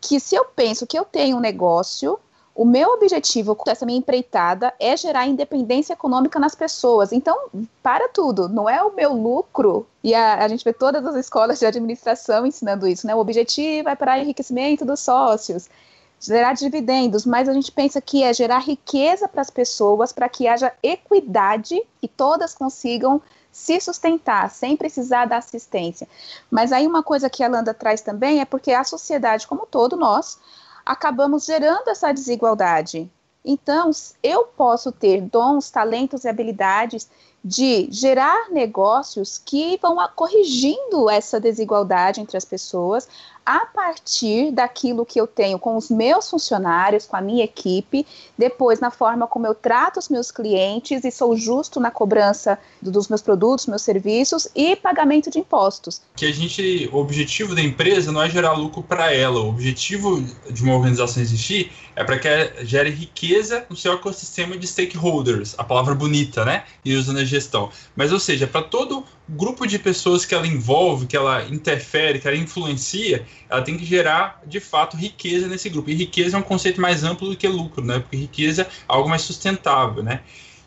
Speaker 3: que se eu penso que eu tenho um negócio o meu objetivo com essa minha empreitada é gerar independência econômica nas pessoas. Então, para tudo, não é o meu lucro. E a, a gente vê todas as escolas de administração ensinando isso, né? O objetivo é para enriquecimento dos sócios, gerar dividendos, mas a gente pensa que é gerar riqueza para as pessoas, para que haja equidade e todas consigam se sustentar sem precisar da assistência. Mas aí uma coisa que a Landa traz também é porque a sociedade como todo nós acabamos gerando essa desigualdade. Então, eu posso ter dons, talentos e habilidades de gerar negócios que vão corrigindo essa desigualdade entre as pessoas, a partir daquilo que eu tenho com os meus funcionários, com a minha equipe, depois na forma como eu trato os meus clientes e sou justo na cobrança dos meus produtos, meus serviços e pagamento de impostos.
Speaker 4: Que a gente, o objetivo da empresa não é gerar lucro para ela, o objetivo de uma organização existir é para que ela gere riqueza no seu ecossistema de stakeholders, a palavra bonita, né? E usando a gestão. Mas, ou seja, para todo grupo de pessoas que ela envolve, que ela interfere, que ela influencia, ela tem que gerar, de fato, riqueza nesse grupo. E riqueza é um conceito mais amplo do que lucro, né? Porque riqueza é algo mais sustentável, né?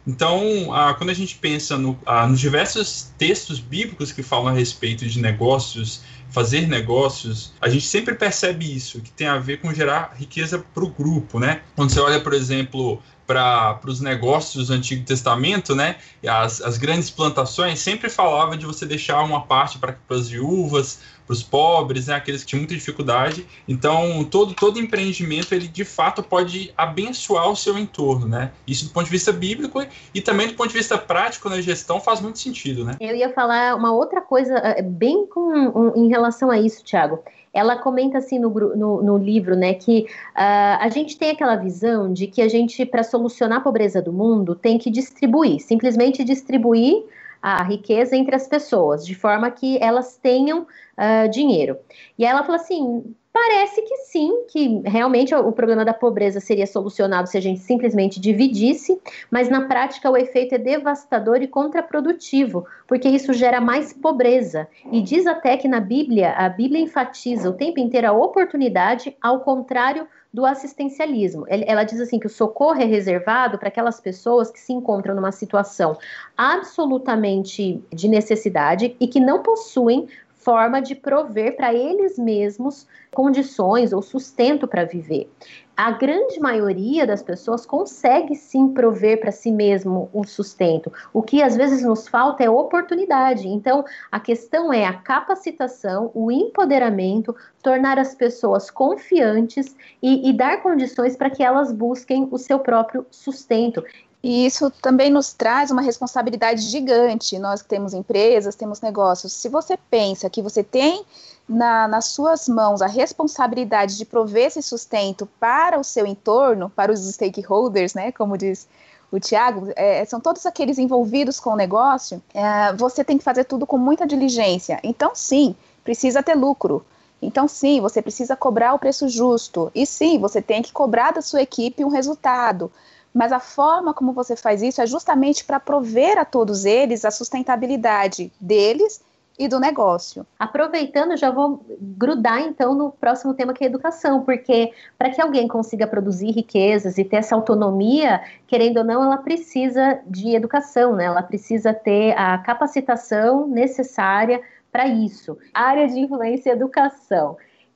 Speaker 4: Então, ah, quando a gente pensa no, ah, nos diversos textos bíblicos que falam a respeito de negócios, fazer negócios, a gente sempre percebe isso, que tem a ver com gerar riqueza para o grupo, né? Quando você olha, por exemplo, para os negócios do Antigo Testamento, né? As, as grandes plantações sempre falava de você deixar uma parte para as viúvas, para os pobres, né? Aqueles que tinham muita dificuldade. Então, todo, todo empreendimento, ele de fato pode abençoar o seu entorno, né? Isso do ponto de vista bíblico e também do ponto de vista prático na gestão faz muito sentido, né?
Speaker 2: Eu ia falar uma outra coisa eh, bem com, um, em relação a isso, Thiago ela comenta assim no, no, no livro, né, que uh, a gente tem aquela visão de que a gente, para solucionar a pobreza do mundo, tem que distribuir, simplesmente distribuir a riqueza entre as pessoas, de forma que elas tenham uh, dinheiro. E ela fala assim: Parece que sim, que realmente o problema da pobreza seria solucionado se a gente simplesmente dividisse, mas na prática o efeito é devastador e contraprodutivo, porque isso gera mais pobreza. E diz até que na Bíblia, a Bíblia enfatiza o tempo inteiro a oportunidade, ao contrário do assistencialismo. Ela diz assim que o socorro é reservado para aquelas pessoas que se encontram numa situação absolutamente de necessidade e que não possuem forma de prover para eles mesmos condições ou sustento para viver. A grande maioria das pessoas consegue sim prover para si mesmo o sustento. O que às vezes nos falta é oportunidade. Então, a questão é a capacitação, o empoderamento, tornar as pessoas confiantes e, e dar condições para que elas busquem o seu próprio sustento.
Speaker 3: E isso também nos traz uma responsabilidade gigante. Nós que temos empresas, temos negócios. Se você pensa que você tem na, nas suas mãos a responsabilidade de prover esse sustento para o seu entorno, para os stakeholders, né, como diz o Tiago, é, são todos aqueles envolvidos com o negócio, é, você tem que fazer tudo com muita diligência. Então, sim, precisa ter lucro. Então, sim, você precisa cobrar o preço justo. E sim, você tem que cobrar da sua equipe um resultado mas a forma como você faz isso é justamente para prover a todos eles a sustentabilidade deles e do negócio.
Speaker 2: Aproveitando, já vou grudar então no próximo tema que é educação, porque para que alguém consiga produzir riquezas e ter essa autonomia, querendo ou não, ela precisa de educação, né? Ela precisa ter a capacitação necessária para isso. área de influência educação.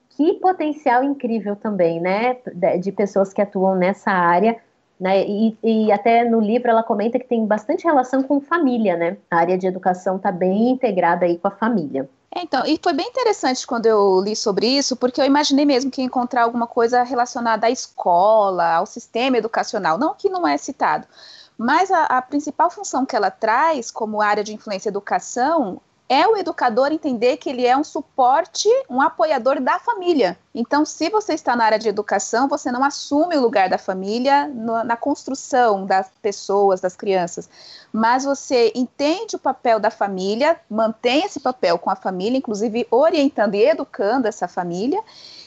Speaker 2: Que potencial incrível também, né? De pessoas que atuam nessa área né? E, e, até no livro ela comenta que tem bastante relação com família, né? A área de educação está bem integrada aí com a família.
Speaker 3: Então, e foi bem interessante quando eu li sobre isso, porque eu imaginei mesmo que ia encontrar alguma coisa relacionada à escola, ao sistema educacional, não que não é citado, mas a, a principal função que ela traz como área de influência educação é o educador entender que ele é um suporte, um apoiador da família. Então, se você está na área de educação, você não assume o lugar da família no, na construção das pessoas, das crianças, mas você entende o papel da família, mantém esse papel com a família, inclusive orientando e educando essa família,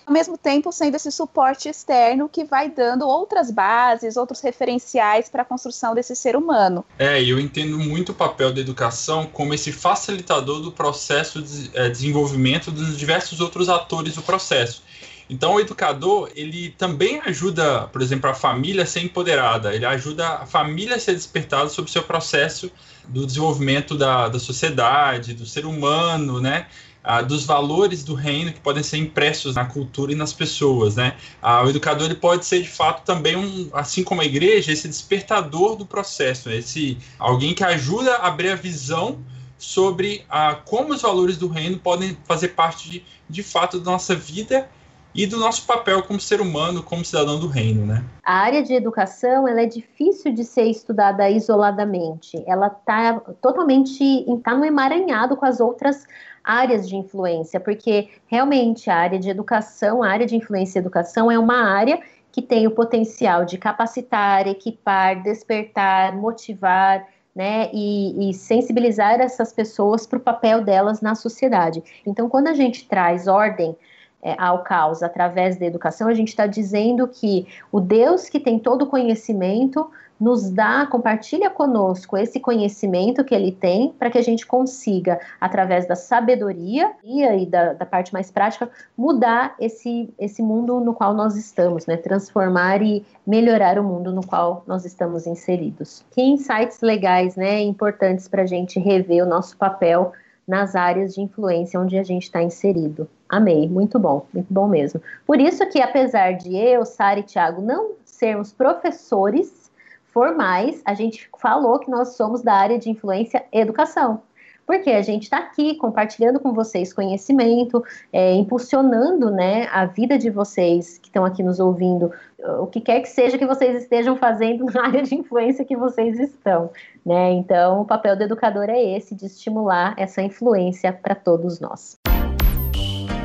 Speaker 3: ao mesmo tempo sendo esse suporte externo que vai dando outras bases, outros referenciais para a construção desse ser humano.
Speaker 4: É, e eu entendo muito o papel da educação como esse facilitador do processo de é, desenvolvimento dos diversos outros atores do processo. Então, o educador, ele também ajuda, por exemplo, a família a ser empoderada, ele ajuda a família a ser despertada sobre o seu processo do desenvolvimento da, da sociedade, do ser humano, né? Ah, dos valores do reino que podem ser impressos na cultura e nas pessoas, né? Ah, o educador ele pode ser de fato também um, assim como a igreja, esse despertador do processo, né? esse alguém que ajuda a abrir a visão sobre ah, como os valores do reino podem fazer parte de, de fato da nossa vida e do nosso papel como ser humano, como cidadão do reino, né?
Speaker 2: A área de educação ela é difícil de ser estudada isoladamente. Ela está totalmente está no emaranhado com as outras áreas de influência, porque realmente a área de educação, a área de influência e educação é uma área que tem o potencial de capacitar, equipar, despertar, motivar, né, e, e sensibilizar essas pessoas para o papel delas na sociedade. Então, quando a gente traz ordem é, ao caos através da educação, a gente está dizendo que o Deus que tem todo o conhecimento nos dá, compartilha conosco esse conhecimento que ele tem para que a gente consiga, através da sabedoria e da, da, parte mais prática, mudar esse, esse mundo no qual nós estamos, né? Transformar e melhorar o mundo no qual nós estamos inseridos. Que insights legais, né? Importantes para a gente rever o nosso papel nas áreas de influência onde a gente está inserido. Amei, muito bom, muito bom mesmo. Por isso que, apesar de eu, Sara e Thiago não sermos professores formais, a gente falou que nós somos da área de influência educação. Porque a gente está aqui compartilhando com vocês conhecimento, é, impulsionando né, a vida de vocês que estão aqui nos ouvindo, o que quer que seja que vocês estejam fazendo na área de influência que vocês estão. Né? Então, o papel do educador é esse, de estimular essa influência para todos nós.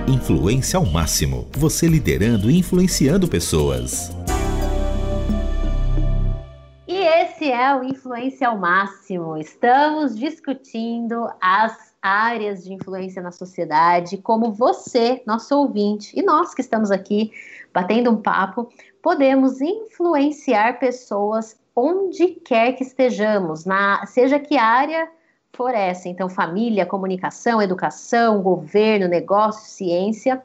Speaker 1: Influência ao máximo. Você liderando e influenciando pessoas.
Speaker 2: É o Influência ao Máximo. Estamos discutindo as áreas de influência na sociedade, como você, nosso ouvinte, e nós que estamos aqui batendo um papo, podemos influenciar pessoas onde quer que estejamos, na, seja que área for essa. Então, família, comunicação, educação, governo, negócio, ciência.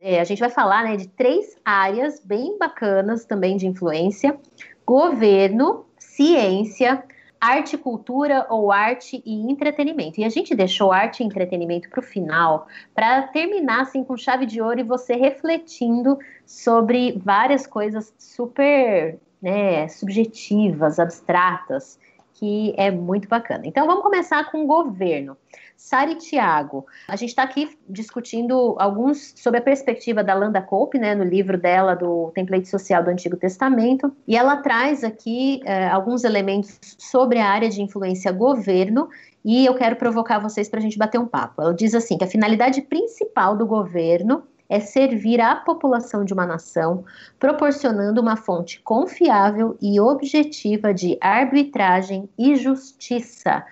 Speaker 2: É, a gente vai falar né, de três áreas bem bacanas também de influência: governo, ciência, arte cultura ou arte e entretenimento. E a gente deixou arte e entretenimento para o final, para terminar assim com chave de ouro e você refletindo sobre várias coisas super né, subjetivas, abstratas que é muito bacana. Então vamos começar com o governo. Sara e Tiago, a gente está aqui discutindo alguns sobre a perspectiva da Landa Cope, né, no livro dela do Template Social do Antigo Testamento, e ela traz aqui é, alguns elementos sobre a área de influência governo, e eu quero provocar vocês para a gente bater um papo. Ela diz assim que a finalidade principal do governo é servir à população de uma nação, proporcionando uma fonte confiável e objetiva de arbitragem e justiça,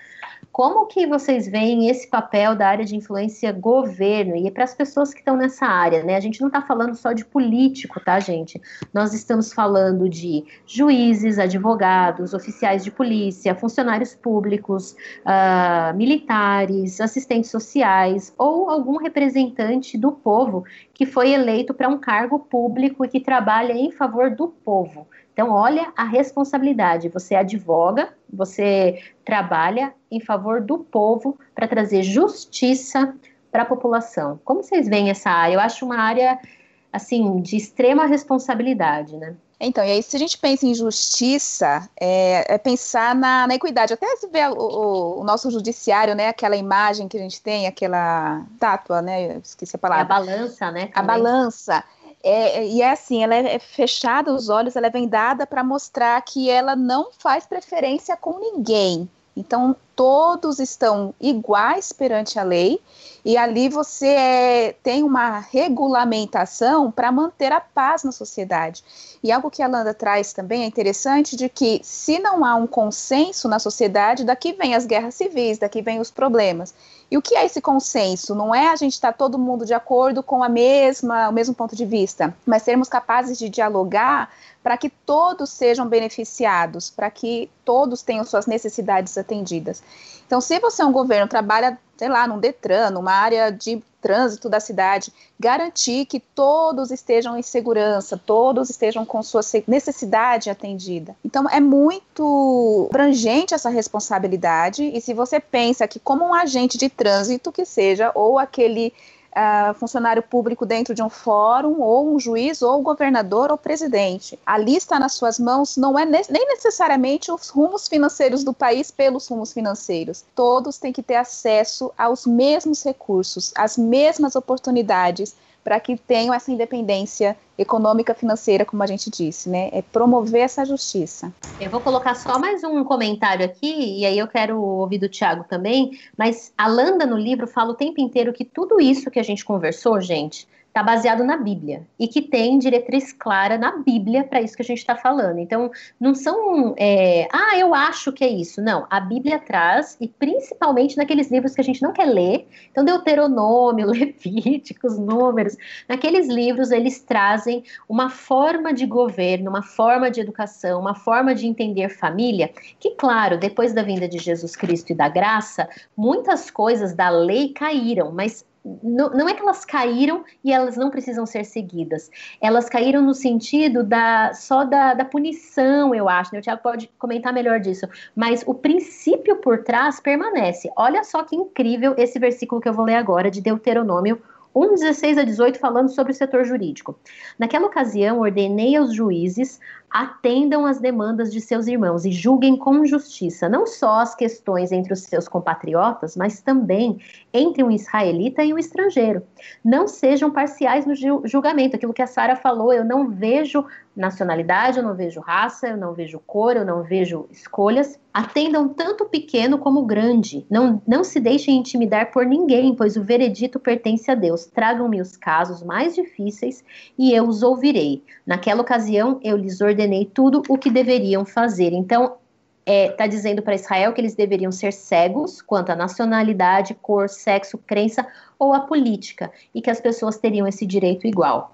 Speaker 2: como que vocês veem esse papel da área de influência governo e para as pessoas que estão nessa área, né? A gente não está falando só de político, tá, gente? Nós estamos falando de juízes, advogados, oficiais de polícia, funcionários públicos, uh, militares, assistentes sociais ou algum representante do povo que foi eleito para um cargo público e que trabalha em favor do povo. Então, olha a responsabilidade. Você advoga, você trabalha em favor do povo para trazer justiça para a população. Como vocês veem essa área? Eu acho uma área assim de extrema responsabilidade, né?
Speaker 3: Então, e aí, se a gente pensa em justiça, é, é pensar na, na, equidade. Até se vê o, o, o, nosso judiciário, né? Aquela imagem que a gente tem, aquela estátua, né? Esqueci a palavra.
Speaker 2: É a balança, né?
Speaker 3: Também. A balança. É, é, e é assim, ela é fechada os olhos, ela é vendada para mostrar que ela não faz preferência com ninguém. Então, todos estão iguais perante a lei, e ali você é, tem uma regulamentação para manter a paz na sociedade. E algo que a Landa traz também é interessante de que se não há um consenso na sociedade, daqui vem as guerras civis, daqui vem os problemas. E o que é esse consenso? Não é a gente estar tá todo mundo de acordo com a mesma, o mesmo ponto de vista, mas sermos capazes de dialogar para que todos sejam beneficiados, para que todos tenham suas necessidades atendidas. Então, se você é um governo, trabalha, sei lá, num Detran, numa área de trânsito da cidade, garantir que todos estejam em segurança, todos estejam com sua necessidade atendida. Então, é muito abrangente essa responsabilidade, e se você pensa que, como um agente de trânsito que seja, ou aquele uh, funcionário público dentro de um fórum, ou um juiz, ou governador, ou presidente. Ali está nas suas mãos, não é ne nem necessariamente os rumos financeiros do país pelos rumos financeiros. Todos têm que ter acesso aos mesmos recursos, às mesmas oportunidades para que tenham essa independência econômica financeira, como a gente disse, né? É promover essa justiça.
Speaker 2: Eu vou colocar só mais um comentário aqui, e aí eu quero ouvir do Tiago também, mas a Landa no livro fala o tempo inteiro que tudo isso que a gente conversou, gente, está baseado na Bíblia e que tem diretriz clara na Bíblia para isso que a gente está falando. Então, não são, é, ah, eu acho que é isso. Não, a Bíblia traz, e principalmente naqueles livros que a gente não quer ler, então Deuteronômio, Levíticos, Números, naqueles livros eles trazem uma forma de governo, uma forma de educação, uma forma de entender família, que, claro, depois da vinda de Jesus Cristo e da graça, muitas coisas da lei caíram, mas não, não, é que elas caíram e elas não precisam ser seguidas. Elas caíram no sentido da só da, da punição, eu acho. Né? O Tiago pode comentar melhor disso. Mas o princípio por trás permanece. Olha só que incrível esse versículo que eu vou ler agora, de Deuteronômio 1, 16 a 18, falando sobre o setor jurídico. Naquela ocasião, ordenei aos juízes atendam às demandas de seus irmãos e julguem com justiça não só as questões entre os seus compatriotas, mas também entre um israelita e um estrangeiro. Não sejam parciais no julgamento. Aquilo que a Sara falou, eu não vejo nacionalidade, eu não vejo raça, eu não vejo cor, eu não vejo escolhas. Atendam tanto o pequeno como o grande. Não, não se deixem intimidar por ninguém, pois o veredito pertence a Deus. Tragam-me os casos mais difíceis e eu os ouvirei. Naquela ocasião, eu lhes ordenei tudo o que deveriam fazer. Então, está é, tá dizendo para Israel que eles deveriam ser cegos quanto à nacionalidade, cor, sexo, crença ou a política, e que as pessoas teriam esse direito igual.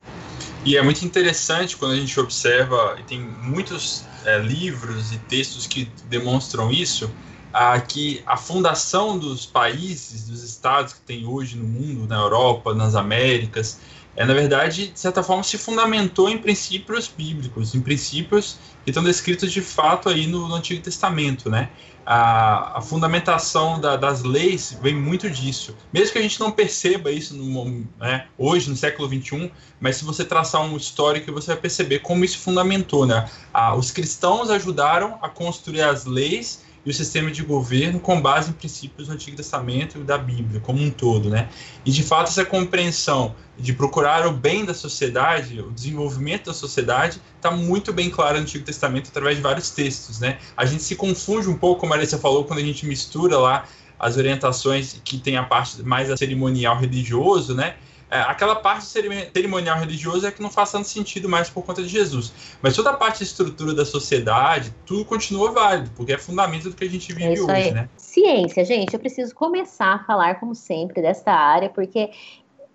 Speaker 4: E é muito interessante quando a gente observa, e tem muitos é, livros e textos que demonstram isso, ah, que a fundação dos países, dos estados que tem hoje no mundo, na Europa, nas Américas, é, na verdade, de certa forma, se fundamentou em princípios bíblicos, em princípios que estão descritos de fato aí no, no Antigo Testamento, né? A, a fundamentação da, das leis vem muito disso. Mesmo que a gente não perceba isso no, né, hoje, no século XXI, mas se você traçar um histórico, você vai perceber como isso fundamentou, né? Ah, os cristãos ajudaram a construir as leis e o sistema de governo com base em princípios do Antigo Testamento e da Bíblia como um todo, né? E de fato essa compreensão de procurar o bem da sociedade, o desenvolvimento da sociedade, está muito bem claro no Antigo Testamento através de vários textos, né? A gente se confunde um pouco, como a Marisa falou, quando a gente mistura lá as orientações que tem a parte mais cerimonial religioso, né? É, aquela parte cerimonial religiosa é que não faz tanto sentido mais por conta de Jesus. Mas toda a parte de estrutura da sociedade, tudo continua válido, porque é fundamento do que a gente vive é hoje, aí. né?
Speaker 2: Ciência, gente, eu preciso começar a falar, como sempre, desta área, porque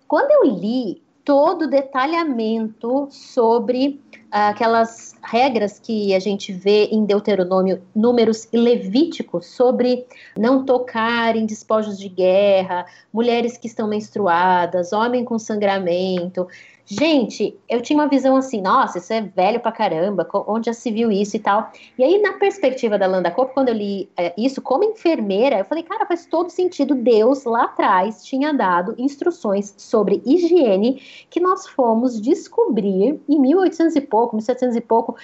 Speaker 2: quando eu li todo o detalhamento sobre aquelas regras que a gente vê em Deuteronômio, números levíticos sobre não tocar em despojos de guerra, mulheres que estão menstruadas, homem com sangramento. Gente, eu tinha uma visão assim, nossa, isso é velho pra caramba, onde já se viu isso e tal. E aí, na perspectiva da Landa Cope, quando eu li é, isso como enfermeira, eu falei, cara, faz todo sentido. Deus lá atrás tinha dado instruções sobre higiene que nós fomos descobrir em 1800 e pouco, 1700 e pouco,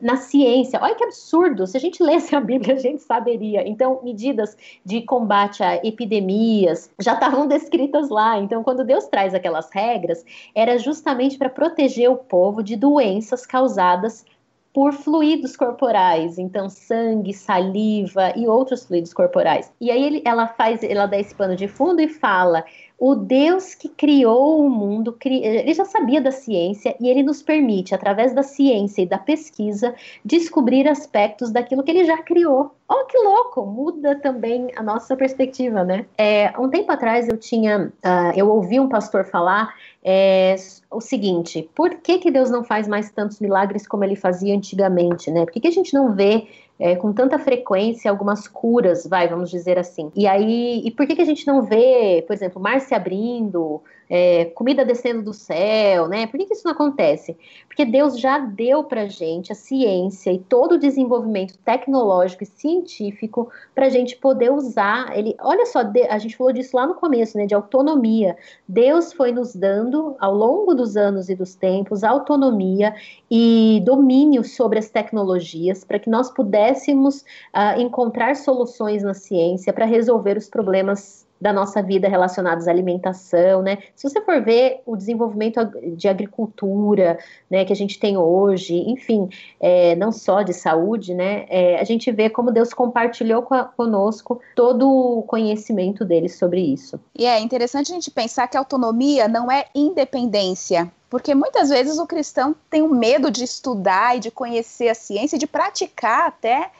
Speaker 2: na ciência. Olha que absurdo! Se a gente lesse a Bíblia, a gente saberia. Então, medidas de combate a epidemias já estavam descritas lá. Então, quando Deus traz aquelas regras, era justamente para proteger o povo de doenças causadas por fluidos corporais, então sangue, saliva e outros fluidos corporais. E aí ele, ela faz, ela dá esse pano de fundo e fala o Deus que criou o mundo, ele já sabia da ciência e ele nos permite, através da ciência e da pesquisa, descobrir aspectos daquilo que ele já criou. Oh, que louco! Muda também a nossa perspectiva, né? É, um tempo atrás eu tinha, uh, eu ouvi um pastor falar é, o seguinte: por que, que Deus não faz mais tantos milagres como ele fazia antigamente, né? Por que, que a gente não vê é, com tanta frequência algumas curas, vai, vamos dizer assim. E aí, e por que, que a gente não vê, por exemplo, mar se abrindo, é, comida descendo do céu, né? Por que, que isso não acontece? Porque Deus já deu para gente a ciência e todo o desenvolvimento tecnológico e científico para a gente poder usar. Ele, olha só, a gente falou disso lá no começo, né? De autonomia. Deus foi nos dando ao longo dos anos e dos tempos autonomia e domínio sobre as tecnologias para que nós pudéssemos uh, encontrar soluções na ciência para resolver os problemas da nossa vida relacionados à alimentação, né? Se você for ver o desenvolvimento de agricultura, né, que a gente tem hoje, enfim, é, não só de saúde, né? É, a gente vê como Deus compartilhou com a, conosco todo o conhecimento dele sobre isso.
Speaker 3: E é interessante a gente pensar que autonomia não é independência. Porque muitas vezes o cristão tem o um medo de estudar e de conhecer a ciência, de praticar até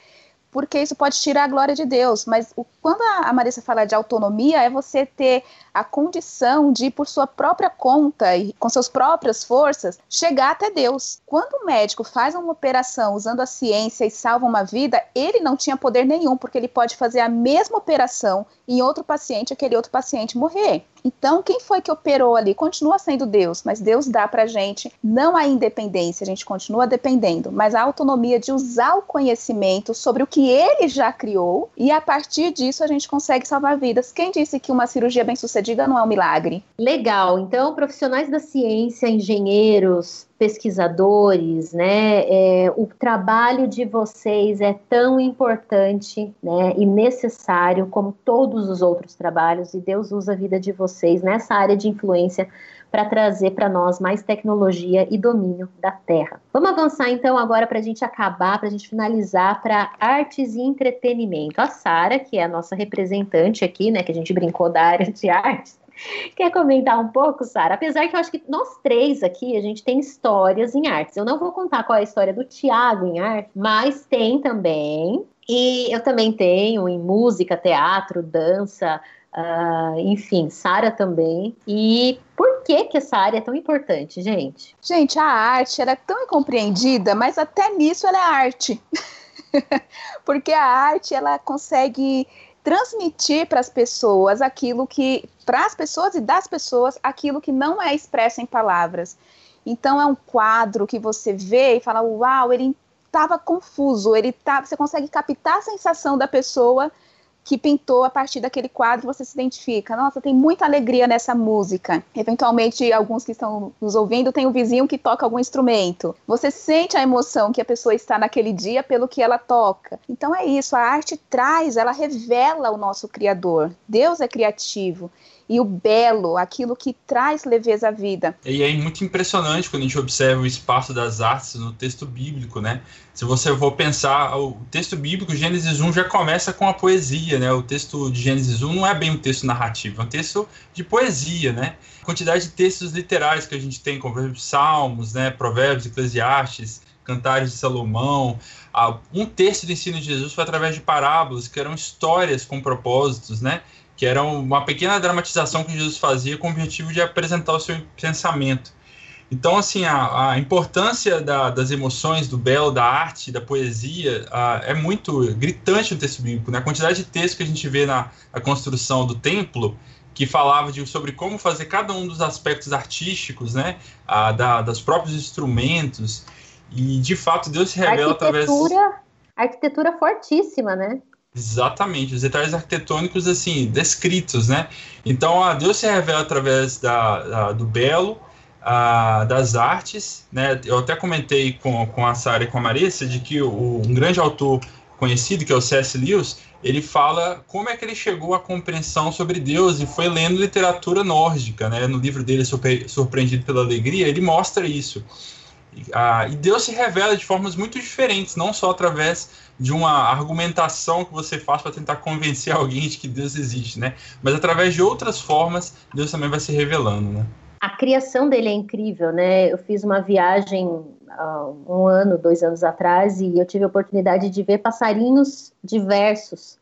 Speaker 3: porque isso pode tirar a glória de Deus. Mas o, quando a, Marissa fala de autonomia, é você ter a condição de, por sua própria conta e com suas próprias forças, chegar até Deus. Quando o médico faz uma operação usando a ciência e salva uma vida, ele não tinha poder nenhum, porque ele pode fazer a mesma operação em outro paciente, aquele outro paciente morrer. Então, quem foi que operou ali? Continua sendo Deus, mas Deus dá pra gente não a independência, a gente continua dependendo, mas a autonomia de usar o conhecimento sobre o que ele já criou e a partir disso a gente consegue salvar vidas. Quem disse que uma cirurgia bem-sucedida bem-sucedida não é um milagre.
Speaker 2: Legal. Então, profissionais da ciência, engenheiros, pesquisadores, né? É, o trabalho de vocês é tão importante, né? E necessário como todos os outros trabalhos. E Deus usa a vida de vocês nessa área de influência para trazer para nós mais tecnologia e domínio da Terra. Vamos avançar então agora para a gente acabar, para a gente finalizar para artes e entretenimento. A Sara, que é a nossa representante aqui, né, que a gente brincou da área de artes, Quer comentar um pouco, Sara? Apesar que eu acho que nós três aqui, a gente tem histórias em artes. Eu não vou contar qual é a história do Tiago em arte, mas tem também. E eu também tenho em música, teatro, dança, Uh, enfim, Sara também. E por que que essa área é tão importante, gente?
Speaker 3: Gente, a arte era é tão incompreendida, mas até nisso ela é arte. Porque a arte ela consegue transmitir para as pessoas aquilo que para as pessoas e das pessoas aquilo que não é expresso em palavras. Então é um quadro que você vê e fala, uau, ele estava confuso, ele tá, você consegue captar a sensação da pessoa que pintou a partir daquele quadro, você se identifica. Nossa, tem muita alegria nessa música. Eventualmente, alguns que estão nos ouvindo tem um vizinho que toca algum instrumento. Você sente a emoção que a pessoa está naquele dia pelo que ela toca. Então é isso, a arte traz, ela revela o nosso criador. Deus é criativo e o belo, aquilo que traz leveza à vida.
Speaker 4: E é muito impressionante quando a gente observa o espaço das artes no texto bíblico, né? Se você for pensar, o texto bíblico, Gênesis 1, já começa com a poesia, né? O texto de Gênesis 1 não é bem um texto narrativo, é um texto de poesia, né? A quantidade de textos literais que a gente tem, como Salmos, né? Provérbios, Eclesiastes, Cantares de Salomão. Um terço do ensino de Jesus foi através de parábolas, que eram histórias com propósitos, né? Que era uma pequena dramatização que Jesus fazia com o objetivo de apresentar o seu pensamento. Então, assim, a, a importância da, das emoções, do belo, da arte, da poesia, a, é muito gritante no texto bíblico. Né? A quantidade de texto que a gente vê na, na construção do templo, que falava de, sobre como fazer cada um dos aspectos artísticos, né? A, da, dos próprios instrumentos. E, de fato, Deus se revela através...
Speaker 2: Arquitetura fortíssima, né?
Speaker 4: Exatamente, os detalhes arquitetônicos assim descritos, né? Então a Deus se revela através da, da do belo, a, das artes, né? Eu até comentei com, com a Sara e com a Marissa de que o, um grande autor conhecido que é o C.S. Lewis, ele fala como é que ele chegou à compreensão sobre Deus e foi lendo literatura nórdica, né? No livro dele Surpreendido pela Alegria, ele mostra isso. Ah, e Deus se revela de formas muito diferentes, não só através de uma argumentação que você faz para tentar convencer alguém de que Deus existe, né? Mas através de outras formas, Deus também vai se revelando, né?
Speaker 2: A criação dele é incrível, né? Eu fiz uma viagem uh, um ano, dois anos atrás e eu tive a oportunidade de ver passarinhos diversos.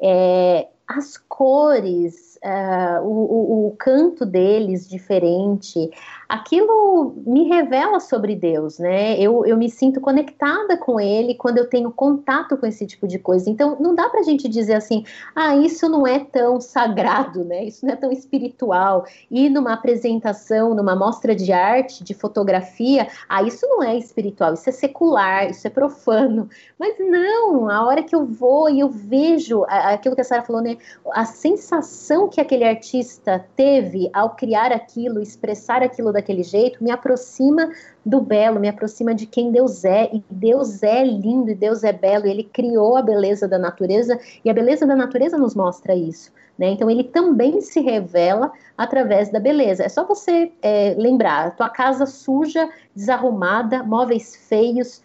Speaker 2: É, as cores, uh, o, o, o, canto deles diferente, aquilo me revela sobre Deus, né? Eu, eu me sinto conectada com Ele quando eu tenho contato com esse tipo de coisa. Então, não dá pra gente dizer assim, ah, isso não é tão sagrado, né? Isso não é tão espiritual. E numa apresentação, numa mostra de arte, de fotografia, ah, isso não é espiritual, isso é secular, isso é profano. Mas não, a hora que eu vou e eu vejo aquilo que a Sara falou, né? A sensação que aquele artista teve ao criar aquilo, expressar aquilo daquele jeito, me aproxima do belo, me aproxima de quem Deus é. E Deus é lindo e Deus é belo. E ele criou a beleza da natureza e a beleza da natureza nos mostra isso. Né? Então ele também se revela através da beleza. É só você é, lembrar: tua casa suja, desarrumada, móveis feios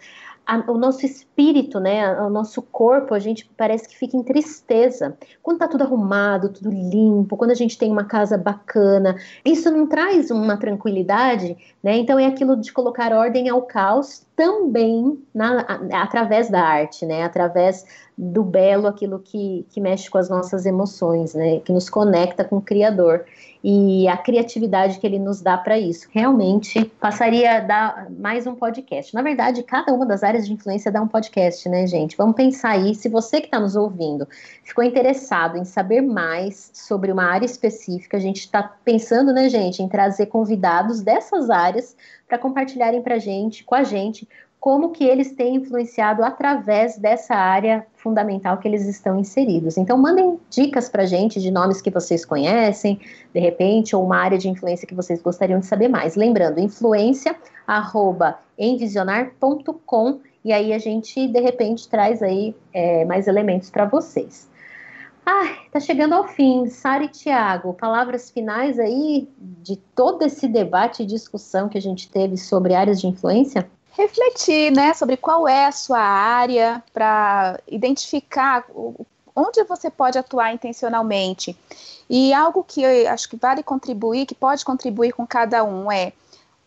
Speaker 2: a, o nosso espírito, né, o nosso corpo, a gente parece que fica em tristeza. Quando tá tudo arrumado, tudo limpo, quando a gente tem uma casa bacana, isso não traz uma tranquilidade, né? Então é aquilo de colocar ordem ao caos também na, através da arte, né? Através do belo, aquilo que, que mexe com as nossas emoções, né? Que nos conecta com o Criador e a criatividade que ele nos dá para isso. Realmente passaria a dar mais um podcast. Na verdade, cada uma das áreas de influência dá um podcast, né, gente? Vamos pensar aí. Se você que está nos ouvindo ficou interessado em saber mais sobre uma área específica, a gente está pensando, né, gente, em trazer convidados dessas áreas para compartilharem para gente, com a gente, como que eles têm influenciado através dessa área fundamental que eles estão inseridos. Então, mandem dicas para gente de nomes que vocês conhecem, de repente, ou uma área de influência que vocês gostariam de saber mais. Lembrando, influência, arroba, envisionar.com, e aí a gente, de repente, traz aí é, mais elementos para vocês. Ai, tá chegando ao fim. Sara e Tiago, palavras finais aí de todo esse debate e discussão que a gente teve sobre áreas de influência?
Speaker 3: refletir, né, sobre qual é a sua área para identificar onde você pode atuar intencionalmente. E algo que eu acho que vale contribuir, que pode contribuir com cada um é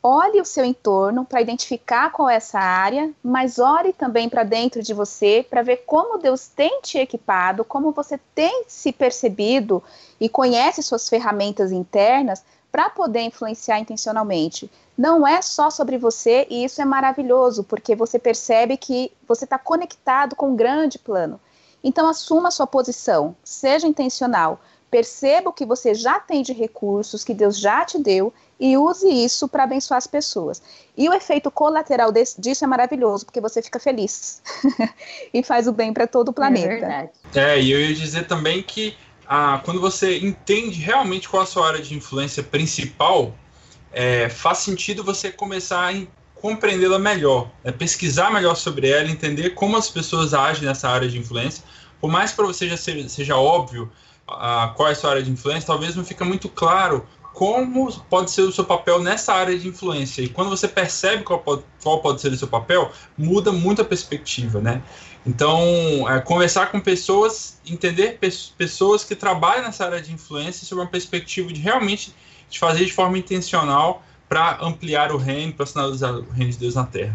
Speaker 3: olhe o seu entorno para identificar qual é essa área, mas olhe também para dentro de você para ver como Deus tem te equipado, como você tem se percebido e conhece suas ferramentas internas para poder influenciar intencionalmente. Não é só sobre você e isso é maravilhoso, porque você percebe que você está conectado com um grande plano. Então, assuma sua posição, seja intencional, perceba o que você já tem de recursos que Deus já te deu e use isso para abençoar as pessoas. E o efeito colateral desse, disso é maravilhoso, porque você fica feliz e faz o bem para todo o planeta. É,
Speaker 4: verdade. é, e eu ia dizer também que a, quando você entende realmente qual a sua área de influência principal, é, faz sentido você começar a compreendê-la melhor, é, pesquisar melhor sobre ela, entender como as pessoas agem nessa área de influência. Por mais para você já seja, seja óbvio a, qual é a sua área de influência, talvez não fica muito claro como pode ser o seu papel nessa área de influência. E quando você percebe qual pode, qual pode ser o seu papel, muda muito a perspectiva, né? Então, é, conversar com pessoas, entender pe pessoas que trabalham nessa área de influência sob uma perspectiva de realmente de fazer de forma intencional para ampliar o reino, para sinalizar o reino de Deus na Terra.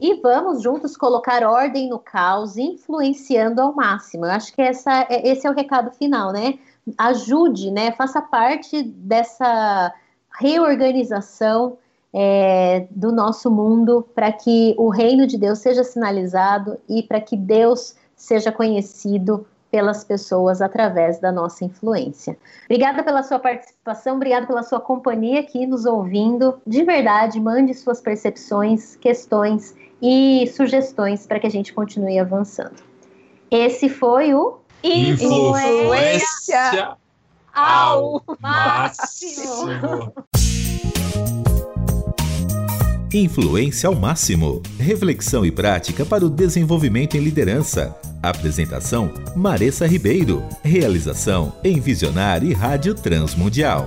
Speaker 2: E vamos juntos colocar ordem no caos, influenciando ao máximo. Eu acho que essa, é, esse é o recado final, né? ajude, né, faça parte dessa reorganização é, do nosso mundo para que o reino de Deus seja sinalizado e para que Deus seja conhecido pelas pessoas através da nossa influência. Obrigada pela sua participação, obrigada pela sua companhia aqui nos ouvindo. De verdade, mande suas percepções, questões e sugestões para que a gente continue avançando. Esse foi o
Speaker 4: Influência ao máximo.
Speaker 1: Influência ao máximo. Reflexão e prática para o desenvolvimento em liderança. Apresentação: Maressa Ribeiro. Realização: em Visionar e Rádio Transmundial.